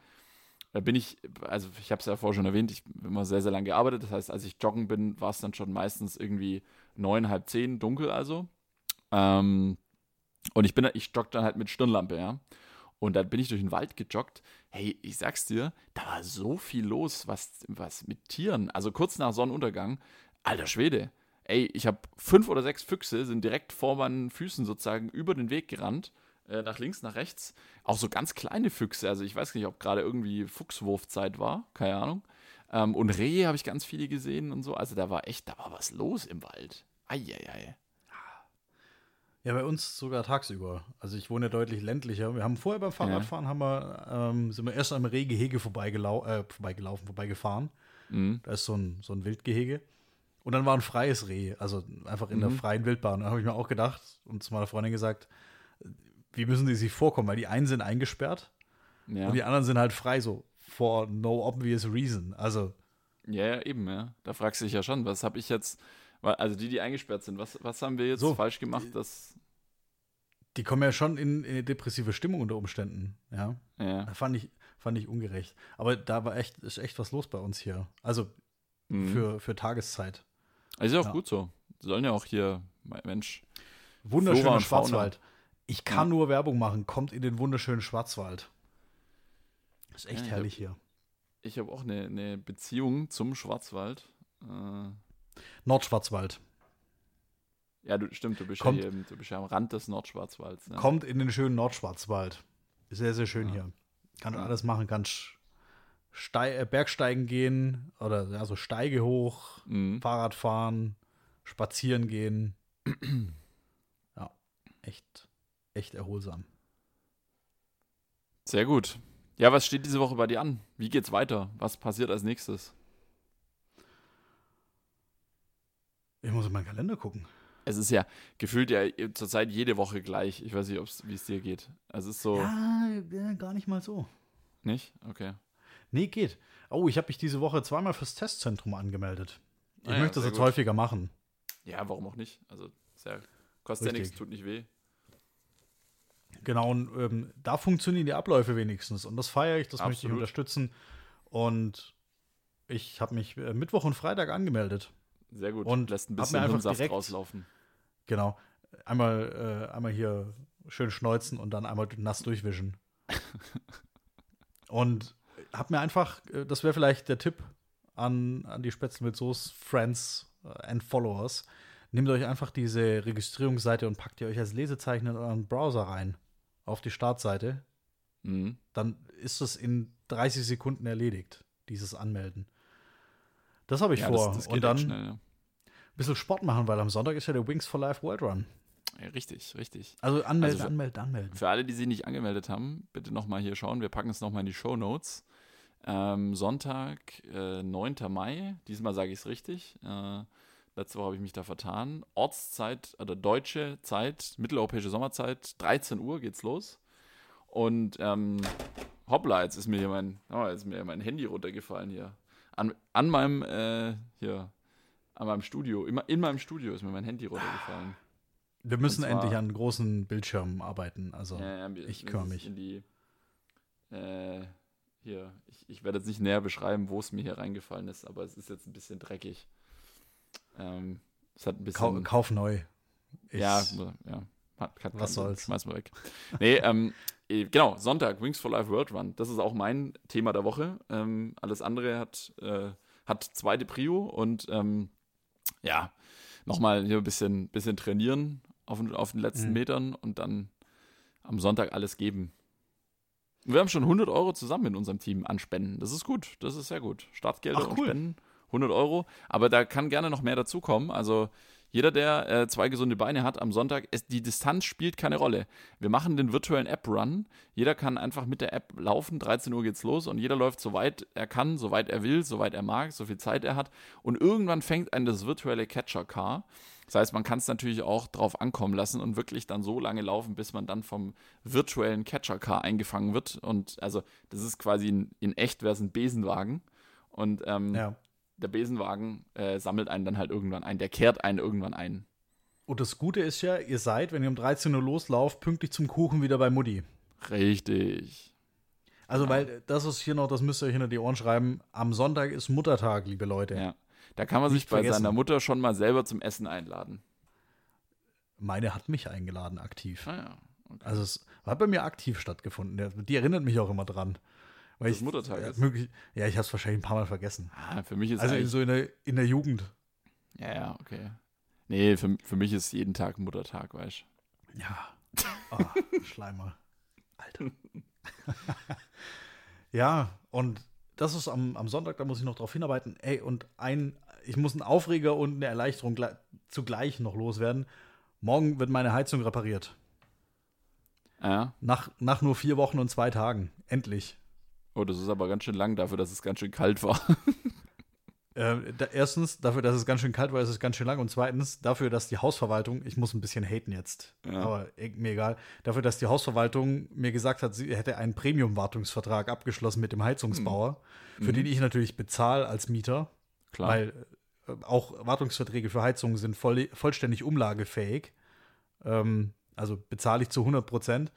Da bin ich, also ich habe es ja vorher schon erwähnt, ich habe immer sehr, sehr lange gearbeitet. Das heißt, als ich joggen bin, war es dann schon meistens irgendwie neun, halb zehn, dunkel also. Ähm, und ich bin, ich jogge dann halt mit Stirnlampe, ja. Und dann bin ich durch den Wald gejoggt. Hey, ich sag's dir, da war so viel los, was, was mit Tieren. Also kurz nach Sonnenuntergang, alter Schwede. Ey, ich habe fünf oder sechs Füchse, sind direkt vor meinen Füßen sozusagen über den Weg gerannt. Äh, Nach links, nach rechts. Auch so ganz kleine Füchse. Also ich weiß nicht, ob gerade irgendwie Fuchswurfzeit war. Keine Ahnung. Ähm, und Rehe habe ich ganz viele gesehen und so. Also da war echt, da war was los im Wald. Eieiei. Ja, bei uns sogar tagsüber. Also ich wohne ja deutlich ländlicher. Wir haben vorher beim Fahrradfahren haben wir, ähm, sind wir erst am Rehgehege vorbeigelau äh, vorbeigelaufen, vorbeigefahren. Mhm. Da ist so ein, so ein Wildgehege. Und dann war ein freies Reh, also einfach in der Mhm. freien Wildbahn. Da habe ich mir auch gedacht und zu meiner Freundin gesagt, wie müssen die sich vorkommen? Weil die einen sind eingesperrt Ja. und die anderen sind halt frei, so for no obvious reason. Also, Ja, ja, eben, ja. Da fragst du dich ja schon, was habe ich jetzt, weil- also die, die eingesperrt sind, was, was haben wir jetzt So. falsch gemacht, dass, die kommen ja schon in, in eine depressive Stimmung unter Umständen. Ja, ja, fand ich, fand ich ungerecht. Aber da war echt, ist echt was los bei uns hier. Also mhm. für, für Tageszeit. Also ist ja auch Ja. gut so. Sollen ja auch hier, Mensch, Wunderschöner und Fauna. Ich kann nur Werbung machen. Kommt in den wunderschönen Schwarzwald. Ist echt Ja, ich herrlich hier. ich habe auch eine, eine Beziehung zum Schwarzwald. Äh, Nordschwarzwald. ja, du, stimmt, du bist, Kommt- ja, hier, du bist ja am Rand des Nordschwarzwalds. Ne? Kommt in den schönen Nordschwarzwald. Sehr, sehr schön Ja. hier. Kann Ja. alles machen. Kann Stei äh, Bergsteigen gehen oder ja, so Steige hoch, Mhm. Fahrrad fahren, spazieren gehen. ja, echt, echt erholsam. Sehr gut. Ja, was steht diese Woche bei dir an? Wie geht's weiter? Was passiert als nächstes? Ich muss in meinen Kalender gucken. Es ist ja gefühlt ja zurzeit jede Woche gleich. Ich weiß nicht, wie es dir geht. Es ist so. Ja, ja, gar nicht mal so. Nicht? Okay. Nee, geht. Oh, ich habe mich diese Woche zweimal fürs Testzentrum angemeldet. Ich Ah ja, möchte das sehr jetzt gut. häufiger machen. Ja, warum auch nicht? Also, ja, kostet ja Richtig. nichts, tut nicht weh. Genau, und ähm, da funktionieren die Abläufe wenigstens. Und das feiere ich, das möchte ich Absolut. unterstützen. Und ich habe mich äh, Mittwoch und Freitag angemeldet. Sehr gut. Und lässt ein bisschen einfach Hirnsaft direkt- rauslaufen. Genau. Einmal, äh, einmal hier schön schneuzen und dann einmal nass durchwischen. und habe mir einfach, äh, das wäre vielleicht der Tipp an, an die Spätzle mit Soße, Friends äh, and Followers. Nehmt euch einfach diese Registrierungsseite und packt ihr euch als Lesezeichen in euren Browser rein. Auf die Startseite. Mhm. Dann ist es in 30 Sekunden erledigt, dieses Anmelden. Das habe ich Ja, vor. das, das und dann ein schnell. Ja. bisschen Sport machen, weil am Sonntag ist ja der Wings for Life World Run. ja, richtig, richtig. Also anmelden, Also für- anmelden, anmelden. Für alle, die sich nicht angemeldet haben, bitte nochmal hier schauen. Wir packen es nochmal in die Show Notes. Ähm, Sonntag, äh, 9. Mai. Diesmal sage ich es richtig. Äh, letzte Woche habe ich mich da vertan. Ortszeit oder deutsche Zeit, mitteleuropäische Sommerzeit, 13 Uhr geht's los. Und ähm, hoppla, jetzt ist mir hier mein, oh, jetzt mir mein Handy runtergefallen hier. An, an meinem, äh, hier, an meinem Studio, in, in meinem Studio ist mir mein Handy runtergefallen. Wir müssen zwar- endlich an großen Bildschirmen arbeiten. Also, Ja, ja, wir- ich kümmere mich. Die, äh, hier, ich, ich werde jetzt nicht näher beschreiben, wo es mir hier reingefallen ist, aber es ist jetzt ein bisschen dreckig. Ähm, es hat ein kau bisschen. kauf neu. Ich, ja, ja. Hat, hat Was soll's. Schmeiß mal weg. Nee, ähm, eh, genau, Sonntag, Wings for Life World Run. Das ist auch mein Thema der Woche. Ähm, alles andere hat, äh, hat zweite Prio und ähm, ja, nochmal hier ein bisschen, bisschen trainieren auf, den- auf den letzten Mhm. Metern und dann am Sonntag alles geben. Wir haben schon 100 Euro zusammen in unserem Team an Spenden. Das ist gut. Das ist sehr gut. Startgelder Ach, und cool. Spenden. 100 Euro. Aber da kann gerne noch mehr dazukommen. Also jeder, der äh, zwei gesunde Beine hat am Sonntag, es, die Distanz spielt keine Rolle. Wir machen den virtuellen App-Run. Jeder kann einfach mit der App laufen. 13 Uhr geht's los und jeder läuft so weit er kann, so weit er will, so weit er mag, so viel Zeit er hat. Und irgendwann fängt ein das virtuelle Catcher-Car. Das heißt, man kann es natürlich auch drauf ankommen lassen und wirklich dann so lange laufen, bis man dann vom virtuellen Catcher-Car eingefangen wird. Und also, das ist quasi in, in echt wäre es ein Besenwagen. Und ähm, Ja. Der Besenwagen äh, sammelt einen dann halt irgendwann ein. Der kehrt einen irgendwann ein. Und das Gute ist ja, ihr seid, wenn ihr um 13 Uhr loslauft, pünktlich zum Kuchen wieder bei Mutti. Richtig. Also, weil das ist hier noch, das müsst ihr euch hinter die Ohren schreiben. Am Sonntag ist Muttertag, liebe Leute. Ja. Da kann man Nicht sich bei vergessen. seiner Mutter schon mal selber zum Essen einladen. Meine hat mich eingeladen, aktiv. Ah ja. Okay. Also, es hat bei mir aktiv stattgefunden. Die erinnert mich auch immer dran. Weil Dass ich, Muttertag ja, ist. möglich, ja, ich habe es wahrscheinlich ein paar Mal vergessen. Ah, für mich ist Also so in der, in der Jugend. Ja, ja, okay. Nee, für, für mich ist jeden Tag Muttertag, weißt Ja. Ah, Schleimer. Alter. ja, und das ist am, am Sonntag, da muss ich noch drauf hinarbeiten. Ey, und ein, ich muss einen Aufreger und eine Erleichterung gle- zugleich noch loswerden. Morgen wird meine Heizung repariert. du? Ja. Nach, nach nur vier Wochen und zwei Tagen. Endlich. Oh, das ist aber ganz schön lang dafür, dass es ganz schön kalt war. Äh, da, erstens, dafür, dass es ganz schön kalt war, ist es ganz schön lang. Und zweitens, dafür, dass die Hausverwaltung, ich muss ein bisschen haten jetzt, Ja. aber mir egal, dafür, dass die Hausverwaltung mir gesagt hat, sie hätte einen Premium-Wartungsvertrag abgeschlossen mit dem Heizungsbauer, für den ich natürlich bezahle als Mieter, Klar. weil äh, auch Wartungsverträge für Heizungen sind voll, vollständig umlagefähig. Ähm, also bezahle ich zu 100 Prozent.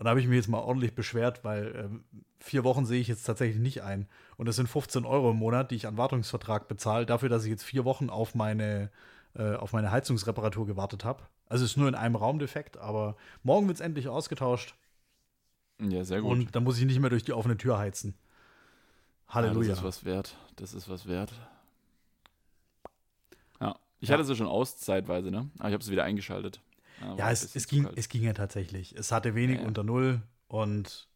Und da habe ich mich jetzt mal ordentlich beschwert, weil ähm, vier Wochen sehe ich jetzt tatsächlich nicht ein. Und das sind 15 Euro im Monat, die ich an Wartungsvertrag bezahle, dafür, dass ich jetzt vier Wochen auf meine, äh, auf meine Heizungsreparatur gewartet habe. Also es ist nur in einem Raum defekt, aber morgen wird es endlich ausgetauscht ja, sehr gut. und dann muss ich nicht mehr durch die offene Tür heizen. Halleluja. Ja, das ist was wert. Das ist was wert. Ja. Ich Ja. hatte sie schon aus zeitweise, ne? Aber ich habe sie wieder eingeschaltet. Ja, es, es, ging, kalt. es ging ja tatsächlich. Es hatte wenig Ja, ja. unter Null und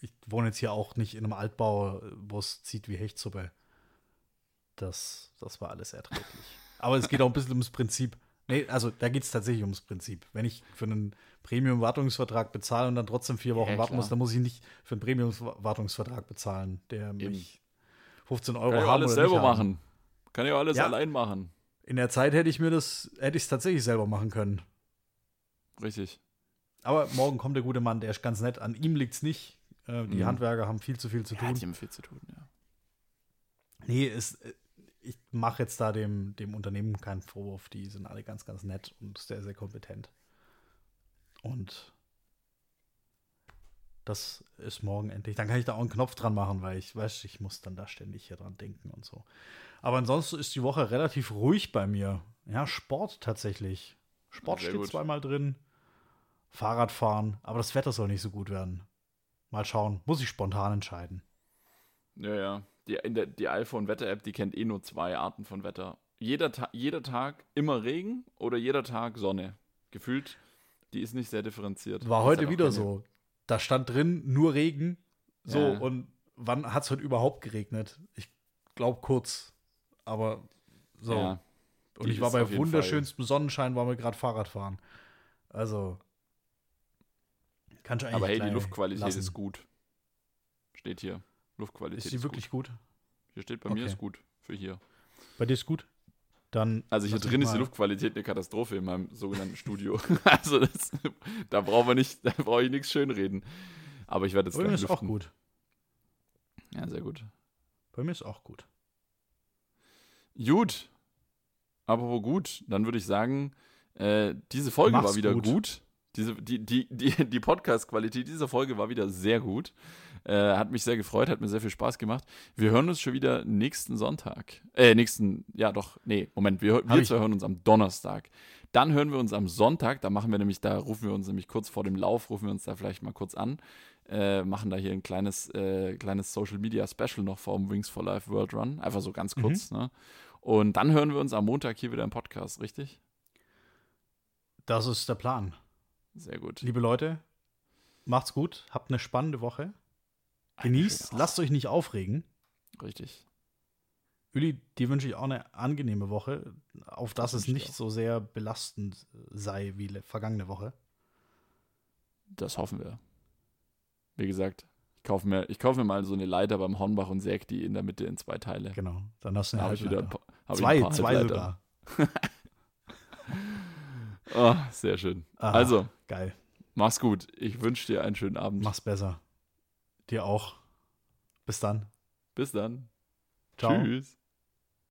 ich wohne jetzt hier auch nicht in einem Altbau, wo es zieht wie Hechtsuppe. Das, das war alles erträglich. Aber es geht auch ein bisschen ums Prinzip. Nee, also da geht es tatsächlich ums Prinzip. Wenn ich für einen Premium-Wartungsvertrag bezahle und dann trotzdem vier Wochen Ja, warten muss, dann muss ich nicht für einen Premium-Wartungsvertrag bezahlen, der mich 15 Euro Kann ich haben alles oder nicht selber haben. machen. Kann ich auch alles Ja. allein machen. In der Zeit hätte ich mir das, hätte ich es tatsächlich selber machen können. Richtig. Aber morgen kommt der gute Mann, der ist ganz nett. An ihm liegt's nicht. Äh, die Mhm. Handwerker haben viel zu viel zu Ja, tun. die haben viel zu tun, ja. nee, es, äh, ich mache jetzt da dem, dem Unternehmen keinen Vorwurf. Die sind alle ganz, ganz nett und sehr, sehr kompetent. Und das ist morgen endlich. Dann kann ich da auch einen Knopf dran machen, weil ich weiß, ich muss dann da ständig hier dran denken und so. Aber ansonsten ist die Woche relativ ruhig bei mir. Ja, Sport tatsächlich. Sport Sehr steht gut. zweimal drin. Fahrradfahren, aber das Wetter soll nicht so gut werden. Mal schauen, muss ich spontan entscheiden. Ja, ja. Die, der, die iPhone-Wetter-App, die kennt eh nur zwei Arten von Wetter. Jeder, Ta jeder Tag immer Regen oder jeder Tag Sonne. Gefühlt, die ist nicht sehr differenziert. War heute halt wieder keine- so. Da stand drin nur Regen. So, Ja. und wann hat es heute überhaupt geregnet? Ich glaube kurz. Aber so. Ja, und ich war bei wunderschönstem Sonnenschein, war mir gerade Fahrrad fahren. Also. Kannst du eigentlich aber hey, die Luftqualität lassen. ist gut. Steht hier. Luftqualität Ist ist, die wirklich gut? gut. Hier steht bei mir Okay. ist gut. Für hier. Bei dir ist gut? Dann. Also hier drin ist die Luftqualität eine Katastrophe in meinem sogenannten Studio. also das, da brauchen wir nicht, da brauche ich nichts schönreden. Aber ich werde jetzt Bei mir ist auch lüften. gut. Ja, sehr gut. Bei mir ist auch gut. Gut. Apropos gut, dann würde ich sagen, äh, diese Folge Mach's war wieder gut. gut. Diese, die die, die, die Podcast-Qualität dieser Folge war wieder sehr gut. Äh, hat mich sehr gefreut, hat mir sehr viel Spaß gemacht. Wir hören uns schon wieder nächsten Sonntag. Äh, nächsten, ja doch, nee, Moment, wir, wir zwei hören uns am Donnerstag. Dann hören wir uns am Sonntag, da machen wir nämlich, da rufen wir uns nämlich kurz vor dem Lauf, rufen wir uns da vielleicht mal kurz an, äh, machen da hier ein kleines, äh, kleines Social Media Special noch vor dem Wings for Life World Run. Einfach so ganz kurz, ne? Und dann hören wir uns am Montag hier wieder im Podcast, richtig? Das ist der Plan. Sehr gut. Liebe Leute, macht's gut, habt eine spannende Woche. Genießt, lasst euch nicht aufregen. Richtig. Uli, dir wünsche ich auch eine angenehme Woche, auf dass Das es nicht so sehr belastend sei wie vergangene Woche. Das hoffen wir. Wie gesagt, ich kaufe mir, ich kaufe mir mal so eine Leiter beim Hornbach und säg die in der Mitte in zwei Teile. Genau, dann hast du Dann eine habe ich wieder Halbleiter. hab ich Zwei, ein paar zwei Halbleiter. sogar. Oh, sehr schön. Ah, Also, Geil, mach's gut. Ich wünsche dir einen schönen Abend. mach's besser. Dir auch. Bis dann. Bis dann. Ciao. Tschüss.